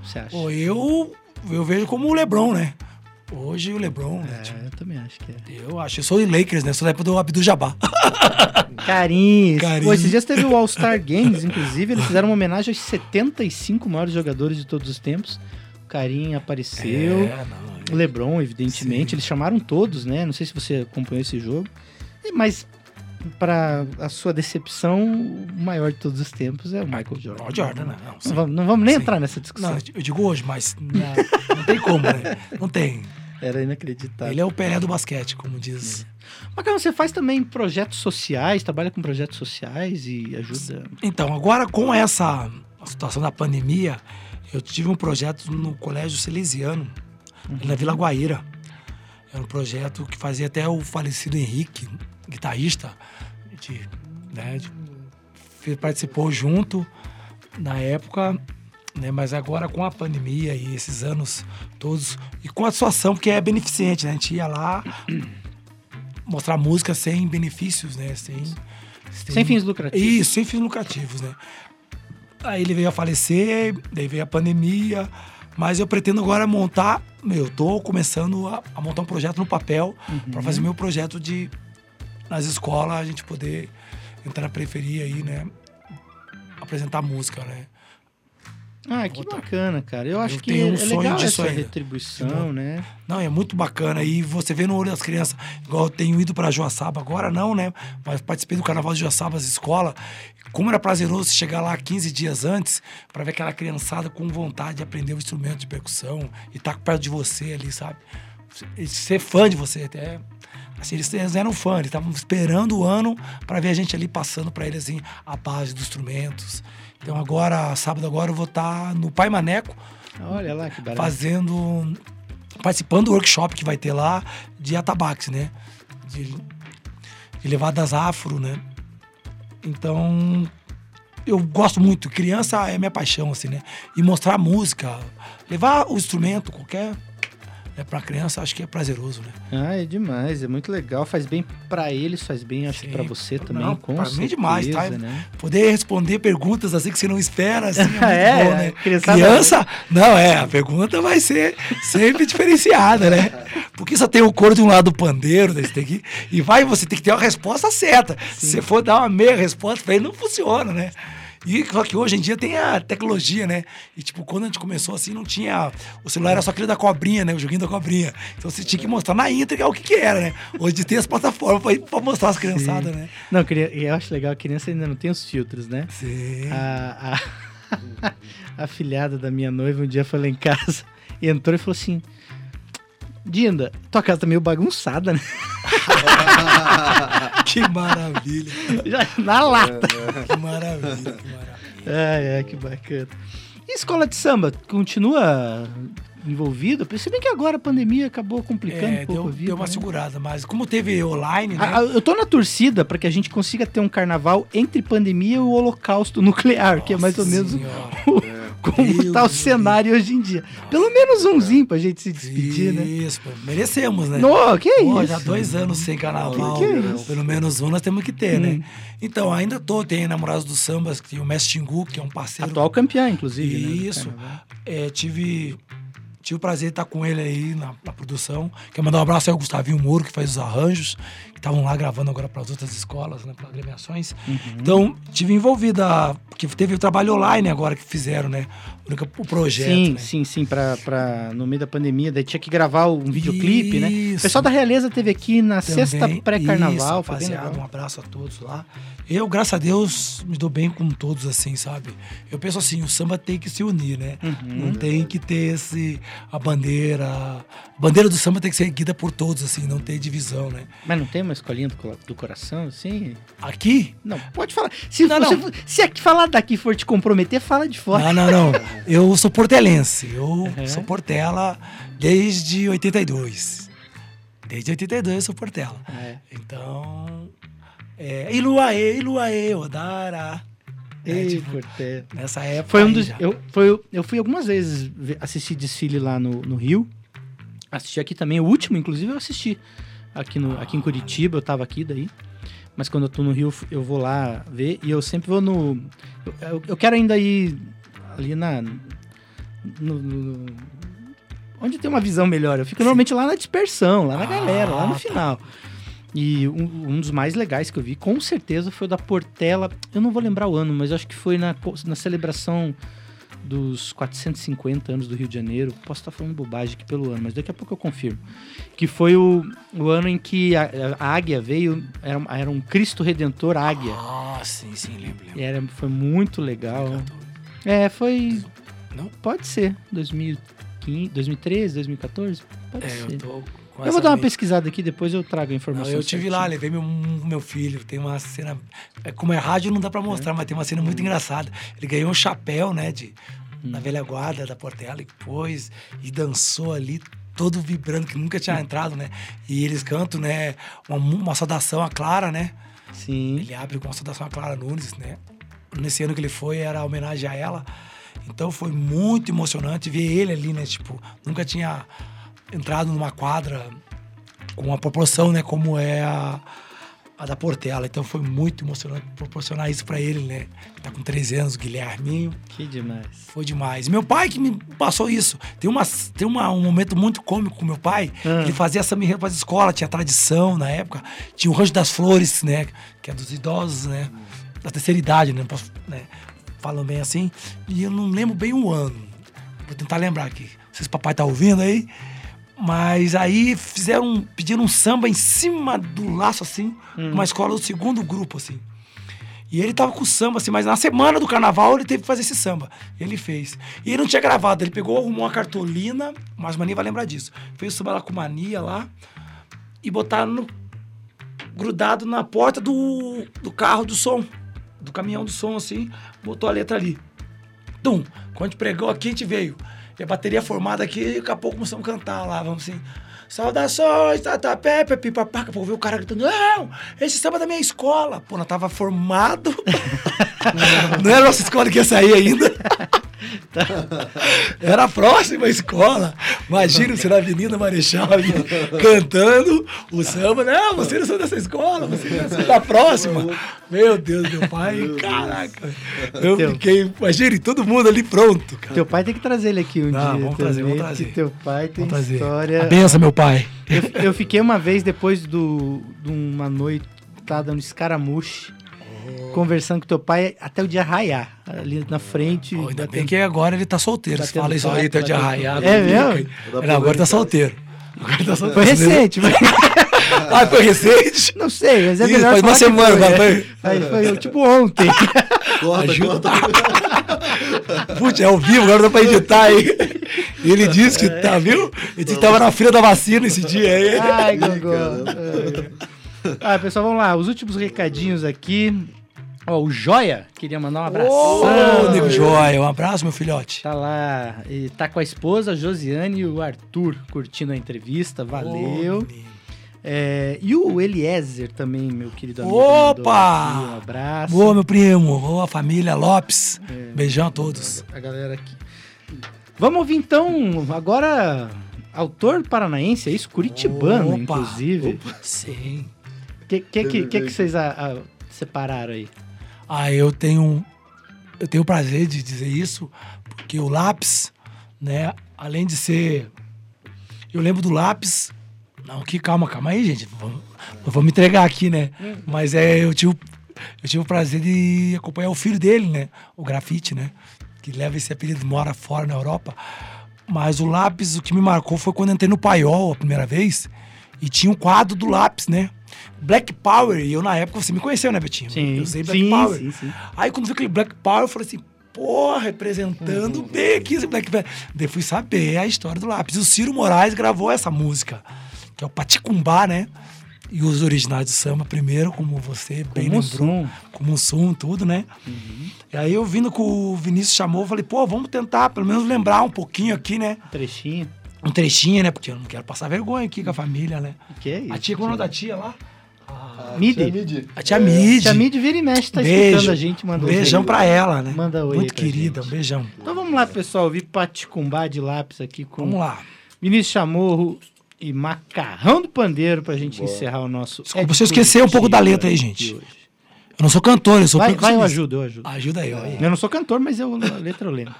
Você acha? Pô, eu, eu vejo como o LeBron, né? Hoje o LeBron, né? É, eu também acho que é. Eu acho. Eu sou o Lakers, né? Sou da época do Abdul. <laughs> Carinhos. Carinho. Pô, esses dias teve o All-Star Games, inclusive, eles fizeram uma homenagem aos 75 maiores jogadores de todos os tempos. O Carinho apareceu. É, não. O LeBron, evidentemente. Sim. Eles chamaram todos, né? Não sei se você acompanhou esse jogo. Mas, para a sua decepção, o maior de todos os tempos é o Michael Jordan. Michael Jordan, né? Não, Não sim. vamos, não vamos nem Sim. entrar nessa discussão. Não, eu digo hoje, mas não, não tem como, né? Não tem. Era inacreditável. Ele é o Pelé do basquete, como diz. Macarrão, você faz também projetos sociais, trabalha com projetos sociais e ajuda. Então, agora com essa situação da pandemia, eu tive um projeto no Colégio Salesiano, ali na Vila Guaíra. Era um projeto que fazia até o falecido Henrique, guitarrista, de, né, de- participou junto na época, né, mas agora com a pandemia e esses anos todos, e com a situação, porque é beneficente, né? A gente ia lá mostrar música sem benefícios, né? Sem, Sem fins lucrativos. Isso, sem fins lucrativos, né? Aí ele veio a falecer, daí veio a pandemia, mas eu pretendo agora montar, meu, eu tô começando a, a montar um projeto no papel Uhum. para fazer meu projeto de nas escolas a gente poder entrar na periferia aí, né? Apresentar música, né? Ah, que bacana, cara. Eu acho Eu que um é sonho legal essa retribuição, né? Não, é muito bacana. E você vê no olho das crianças, igual eu tenho ido para Joaçaba, agora não, né? Mas participei do carnaval de Joaçaba, as escolas. Como era prazeroso chegar lá 15 dias antes para ver aquela criançada com vontade de aprender o instrumento de percussão e estar perto de você ali, sabe? E Ser fã de você até. Assim, eles, eles eram fã, eles estavam esperando o ano para ver a gente ali passando para eles assim, a base dos instrumentos. Então agora, sábado agora, eu vou estar no Pai Maneco, Olha lá que barato. fazendo participando do workshop que vai ter lá de atabaques, né? De, de levadas afro, né? Então, eu gosto muito. Criança é minha paixão, assim, né? E mostrar música, levar o instrumento, qualquer. É pra criança, acho que é prazeroso, né? Ah, é demais, é muito legal. Faz bem pra eles, faz bem, acho que Sim. pra você também, Não, com pra mim é certeza, demais, tá? né? Poder responder perguntas assim que você não espera, assim, é <laughs> muito É, bom, né? a criançada- Criança, não, é, a pergunta vai ser sempre diferenciada, né? Porque só tem o coro de um lado do pandeiro, daí você tem que, e vai, você tem que ter uma resposta certa. Se você for dar uma meia resposta pra ele, não funciona, né? E só que hoje em dia tem a tecnologia, né? E tipo, quando a gente começou assim, não tinha. O celular era só aquele da cobrinha, né? O joguinho da cobrinha. Então você tinha que mostrar na íntegra o que, que era, né? Hoje tem as plataformas pra, pra mostrar as criançadas, né? Não, queria- eu acho legal, a criança ainda não tem os filtros, né? Sim. A, a, <laughs> a filhada da minha noiva um dia foi lá em casa e entrou e falou assim: Dinda, tua casa tá meio bagunçada, né? <laughs> Que maravilha. Já na lata. Que maravilha. Ai, ai, que bacana. E escola de samba, continua envolvido? Se bem que agora a pandemia acabou complicando É, um pouco deu, a vida. deu uma né? segurada, mas como teve online, né? Ah, Eu tô na torcida para que a gente consiga ter um carnaval entre pandemia e o holocausto nuclear, que é mais ou Nossa menos o- como Deus tá o cenário hoje em dia. Pelo menos umzinho pra gente se despedir, né? Isso, merecemos, né? No, que Pô, isso? já dois anos sem carnaval. Que que é isso? Pelo menos um nós temos que ter, Hum. né? Então, ainda tô, tem Namorados do Sambas, que tem o Mestre Tingu, que é um parceiro. Atual campeão, inclusive. né, Isso. carnaval. É, tive tive o prazer de estar com ele aí na, na produção. Quero mandar um abraço aí ao Gustavinho Moro, que faz os arranjos, que estavam lá gravando agora para as outras escolas, né, para agremiações. Então, tive envolvida, porque teve o trabalho online agora que fizeram, né? O O projeto, sim, né? sim, sim, pra, pra, no meio da pandemia, daí tinha que gravar um videoclipe, né? O Isso. pessoal da Realeza teve aqui na Também. sexta pré-carnaval, rapaziada. Um abraço a todos lá. Eu, graças a Deus, me dou bem com todos, assim, sabe? Eu penso assim, o samba tem que se unir, né? Uhum. Não tem que ter esse, a bandeira... A bandeira do samba tem que ser erguida por todos, assim, não ter divisão, né? Mas não tem uma escolinha do, do coração, assim? Aqui, Não, pode falar. Se, Não, você, não. se aqui falar daqui for te comprometer, fala de fora. Não, não, não. <laughs> Eu sou portelense. Eu sou Portela desde 82. Desde 82 eu sou Portela. É. Então. É, Iluaê, Iluaê, Odara. É, Ei, tipo, Portela. nessa época. Foi um dos. já. Eu, foi, eu fui algumas vezes assistir desfile lá no, no Rio. Assisti aqui também. O último, inclusive, eu assisti. Aqui, no, aqui em Curitiba, eu tava aqui daí. Mas quando eu tô no Rio, eu vou lá ver. E eu sempre vou no. Eu- eu quero ainda ir ali na. no- no- onde tem uma visão melhor. Eu fico normalmente lá na dispersão, lá na Ah, galera, lá no tá. final. E um, um dos mais legais que eu vi, com certeza, foi o da Portela. Eu não vou lembrar o ano, mas acho que foi na, na celebração dos 450 anos do Rio de Janeiro. Posso estar falando bobagem aqui pelo ano, mas daqui a pouco eu confirmo. Que foi o, o ano em que a, a águia veio, era, um- era um Cristo Redentor águia. Ah, sim, sim, lembro. lembro. Era, foi muito legal. É, foi. Não? Pode ser. 2015, 2013, 2014? Pode É, ser. eu tô. com Eu vou dar uma mente. pesquisada aqui, depois eu trago a Não, informação. eu tive lá, levei meu, meu filho. Tem uma cena. é, Como é rádio, não dá pra mostrar, mas tem uma cena muito engraçada. Ele ganhou um chapéu, né? De, Na velha guarda da Portela e pôs e dançou ali, todo vibrando, que nunca tinha entrado, né? E eles cantam, né? Uma, uma saudação à Clara, né? Sim. Ele abre com uma saudação à Clara Nunes, né? Nesse ano que ele foi, era homenagem a ela. Então foi muito emocionante ver ele ali, né? Tipo, nunca tinha entrado numa quadra com uma proporção, né? Como é a, a da Portela. Então foi muito emocionante proporcionar isso pra ele, né? Tá com 13 anos, Guilherminho. Que demais. Foi demais. Meu pai que me passou isso. Tem, uma, tem uma, um momento muito cômico com meu pai. Ah. Ele fazia samba enredo para escola, tinha tradição na época. Tinha o Rancho das Flores, né? Que é dos idosos, né? Da terceira idade, né? Posso, né? Falam bem assim. E eu não lembro bem o ano. Vou tentar lembrar aqui. Não sei se o papai tá ouvindo aí. Mas aí fizeram, pediram um samba em cima do laço, assim, uma escola do segundo grupo, assim. E ele tava com samba, assim, mas na semana do carnaval ele teve que fazer esse samba. Ele fez. E ele não tinha gravado, ele pegou, arrumou uma cartolina, mas o Mania vai lembrar disso. Fez o samba lá com Mania lá e botaram no- grudado na porta do, do carro do som, do caminhão do som, assim, botou a letra ali. Tum! Quando a gente pregou aqui, a gente veio. E a bateria formada aqui, e daqui a pouco começamos a cantar lá, vamos assim. Saudações, tatapé, pepipapá. Daqui a pouco veio o cara gritando, não, esse samba é da minha escola. Pô, nós tava formado. <laughs> não era a nossa escola que ia sair ainda. <laughs> <laughs> Era a próxima escola. Imagina você na Avenida Marechal ali, cantando o samba. Não, você não são dessa escola, você não são da próxima. Meu Deus, meu pai, caraca. Eu Teu- fiquei, imagine, todo mundo ali pronto, cara. Teu pai tem que trazer ele aqui um Não, dia. vamos trazer, também, vamos trazer. Que teu pai tem história. A benção, meu pai. Eu, eu fiquei uma vez depois do, de uma noite tá dando escaramuche. Conversando com teu pai até o dia raiar. Ali na frente. Pô, ainda bem que agora ele tá solteiro. Você fala isso aí, tá de batendo- arraiado. É mesmo? Não, agora tá solteiro. Agora tá solteiro. Foi recente, mas... <laughs> Ah, foi recente? Não sei, mas é Isso, melhor faz uma semana, foi, vai, é. Aí foi tipo ontem. <laughs> Corta, Ajuda. corta. <laughs> Putz, é ao vivo, agora dá pra editar aí. E ele disse que tá, viu? Ele disse que tava na fila da vacina esse dia aí. Ai, Gogó. É. Ah, pessoal, vamos lá. Os últimos recadinhos aqui. Ó, o Joia queria mandar um abração. Ô, Nego Joia, um abraço, meu filhote. Tá lá, e tá com a esposa, a Josiane e o Arthur curtindo a entrevista, valeu. Menino. É, e o Eliezer também, meu querido amigo. Opa! aqui Um abraço. Boa, meu primo. Boa, família Lopes. É. Beijão a todos. A galera aqui. Vamos ouvir então, agora, autor paranaense, é isso? Curitibano, Opa! inclusive. Sim. O que, que, que, que, que vocês ah, ah, separaram aí? Ah, eu tenho eu tenho o prazer de dizer isso, porque o Lápis, né, além de ser. Eu lembro do lápis. Não, que calma, calma aí, gente. Vamos, vou me entregar aqui, né? Mas é, eu tive, eu tive o prazer de acompanhar o filho dele, né? O grafite, né? Que leva esse apelido, mora fora na Europa. Mas o lápis, o que me marcou foi quando entrei no Paiol a primeira vez e tinha um quadro do lápis, né? Black Power, e eu na época, você me conheceu, né, Betinho? Sim, Eu sei Black sim, Power. sim, sim. Aí quando vi aquele Black Power, eu falei assim, pô, representando bem aqui esse Black Power. Daí fui saber a história do lápis. O Ciro Moraes gravou essa música, que é o Paticumbá, né? E os originais do samba primeiro, como você bem Como lembrou. som. Como som, tudo, né? E aí eu vindo que o Vinícius chamou, eu falei, pô, vamos tentar pelo menos lembrar um pouquinho aqui, né? Trechinho. Um trechinho, né? Porque eu não quero passar vergonha aqui com a família, né? Que é isso? A tia, qual é o nome da tia lá? Midi. Tia Midi. A tia Mid. Tia Midi vira e mexe, tá Beijo. escutando a gente, manda um um beijão pra ela, né? Manda oi Muito querida, gente. um beijão. Então vamos lá, pessoal, ouvir Paticumbá de lápis aqui com Vamos lá. Vinícius Chamorro e Macarrão do Pandeiro pra gente encerrar o nosso. Desculpa se eu esquecer um pouco da letra aí, gente. Eu não sou cantor, eu sou Vai, vai, eu ajudo, eu ajudo. Ajuda aí, ó. aí. Eu não sou cantor, mas eu, a letra eu lembro.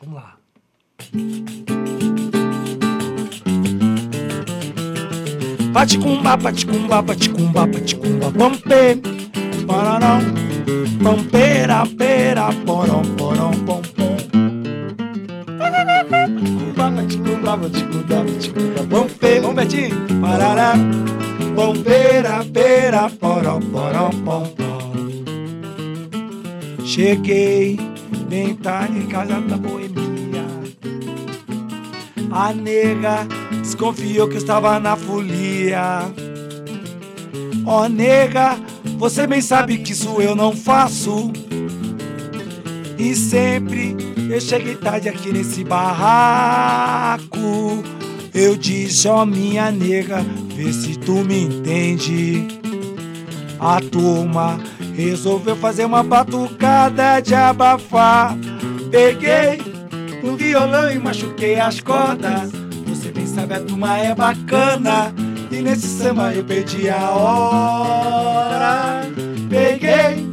Vamos lá. Paticumba, paticumba, paticumba, paticumba, pompe, pararão, pompera, pera, porom, porom, pom, pom. Paticumba, paticumba, paticumba, pompe, vamos Betinho, parará, pompera, pera, porom, porom, pom, pom. Cheguei bem tarde em casa da boemia. A nega desconfiou que eu estava na folia. Ó nega, você bem sabe que isso eu não faço. E sempre eu cheguei tarde aqui nesse barraco. Eu disse, ó minha nega, vê se tu me entende. A turma resolveu fazer uma batucada de abafar. Peguei um violão e machuquei as cordas. Sabe, a turma é bacana. E nesse samba eu perdi a hora. Peguei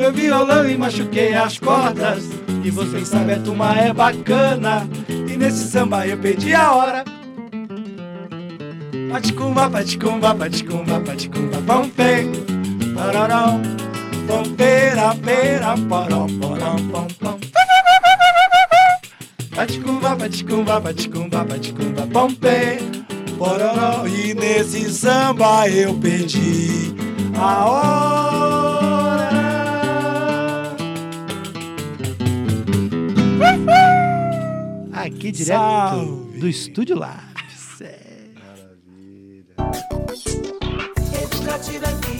meu violão e machuquei as cordas. E você bem sabe, a turma é bacana. E nesse samba eu perdi a hora. Paticumba, paticumba, paticumba, paticumba, pompei, pararão, pompeira, pera, poró, poró, pom, pom. Paticumba, paticumba, paticumba, paticumba, pompei, pororó. E nesse samba eu perdi a hora. Aqui direto Salve. do Estúdio Lápis. É. Educativa FM.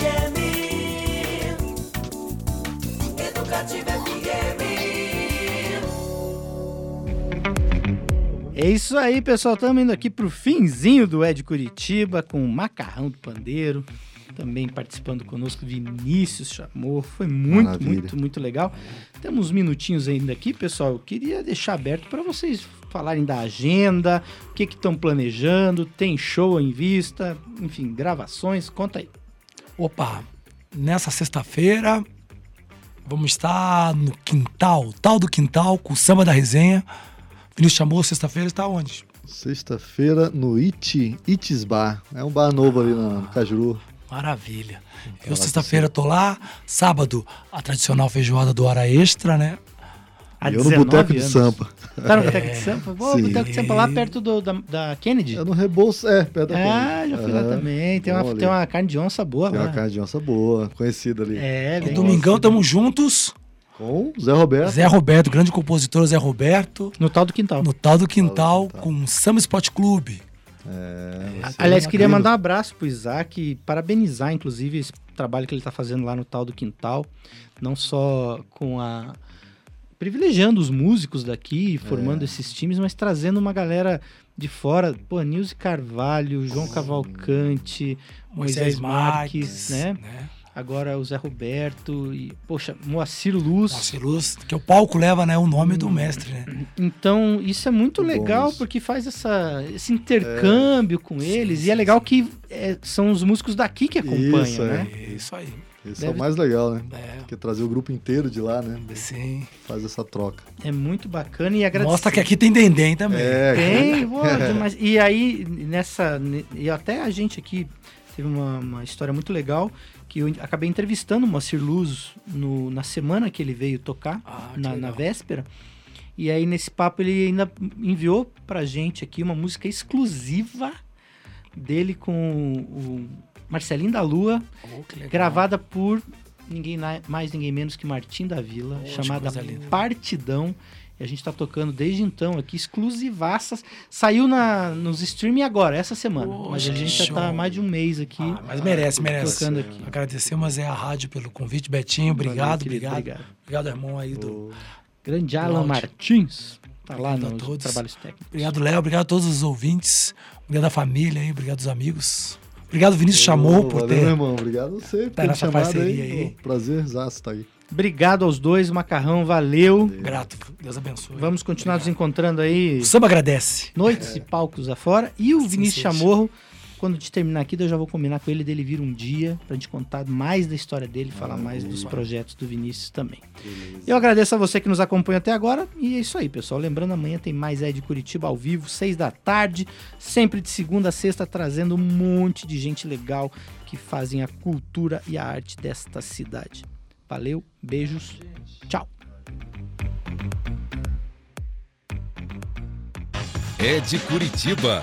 É isso aí, pessoal. Estamos indo aqui pro finzinho do Ed Curitiba com o Macarrão do Pandeiro. Também participando conosco, Vinícius chamou. Foi muito, Maravilha. muito, muito legal. Temos uns minutinhos ainda aqui, pessoal. Eu queria deixar aberto para vocês falarem da agenda, o que que estão planejando, tem show em vista, enfim, gravações. Conta aí. Opa, nessa sexta-feira vamos estar no quintal, tal do quintal, com o samba da resenha. Vinícius chamou, sexta-feira está onde? Sexta-feira no It, Itis Bar. É um bar novo ali na, no Cajuru. Maravilha. Eu sexta-feira tô lá, sábado a tradicional feijoada do Hora Extra, né? Há eu no 19 Boteco de. Sampa. Tá no Boteco de Sampa? Pô, Sim. Boteco de Sampa lá perto do, da, da Kennedy. É no Rebolso, é, perto da Ah, Kennedy. já fui lá também. Tem uma, ali. tem uma carne de onça boa Tem lá. uma carne de onça boa, conhecida ali. É, bem domingão estamos juntos. Com Zé Roberto. Zé Roberto, grande compositor Zé Roberto, No tal do quintal. no tal do quintal, Quintal. com o Samba Sport Clube. É, você Aliás, é queria querido. mandar um abraço pro Isaac e parabenizar, inclusive, esse trabalho que ele tá fazendo lá no tal do quintal. Não só com a. privilegiando os músicos daqui, formando esses times, mas trazendo uma galera de fora. Pô, Nilce Carvalho, João Cavalcante, Moisés Marques, né? Agora o Zé Roberto e, poxa, Moacir Luz. Nossa, Luz, que o palco leva né, o nome do mestre, né? Então, isso é muito bom legal isso. porque faz essa, esse intercâmbio com eles. e é legal que é, são os músicos daqui que acompanham, Isso, é. né? Isso aí. É Deve- o mais legal, né? É, Porque trazer o grupo inteiro de lá, né? sim. Faz essa troca. É muito bacana e agradecer. Mostra que aqui tem dendém também. É, Tem, <laughs> pô, demais. E aí, nessa. E até a gente aqui teve uma, uma história muito legal que eu acabei entrevistando o Moacir Luz no, na semana que ele veio tocar, Ah, na, na véspera. E aí, nesse papo, ele ainda enviou pra gente aqui uma música exclusiva dele com o Marcelinho da Lua, Oh, gravada por ninguém mais, ninguém menos que Martim da Vila, Poxa, chamada coisa linda. E a gente tá tocando desde então aqui, exclusivaças. Saiu na, nos streaming agora, essa semana. mas a gente já tá há mais de um mês aqui. Ah, mas merece, merece. Tocando aqui. Agradecemos é a rádio pelo convite, Betinho. Obrigado, Valeu, querido, obrigado. Obrigado, irmão aí do. Grande Alan. Martins. Tá lá Obrigado nos todos. trabalhos técnicos. Obrigado, Léo. Obrigado a todos os ouvintes. Obrigado à família aí. Obrigado aos amigos. Obrigado, Vinícius Chamou, por valeu, ter. meu irmão. Obrigado a você por Tá ter me nessa chamado aí. aí. Pô, prazer, Zaço tá aí. Obrigado aos dois, Macarrão, valeu. Grato. Deus abençoe. Vamos continuar nos Obrigado. encontrando aí O samba agradece. noites e palcos afora. E o Assim Vinícius. Chamorro, quando de terminar aqui, eu já vou combinar com ele dele vir um dia pra gente contar mais da história dele, falar mais dos projetos do Vinícius também. Eu agradeço a você que nos acompanha até agora. E é isso aí, pessoal. Lembrando, amanhã tem mais Ed Curitiba ao vivo, seis da tarde, sempre de segunda a sexta, trazendo um monte de gente legal que fazem a cultura e a arte desta cidade. Valeu, beijos, tchau. É de Curitiba.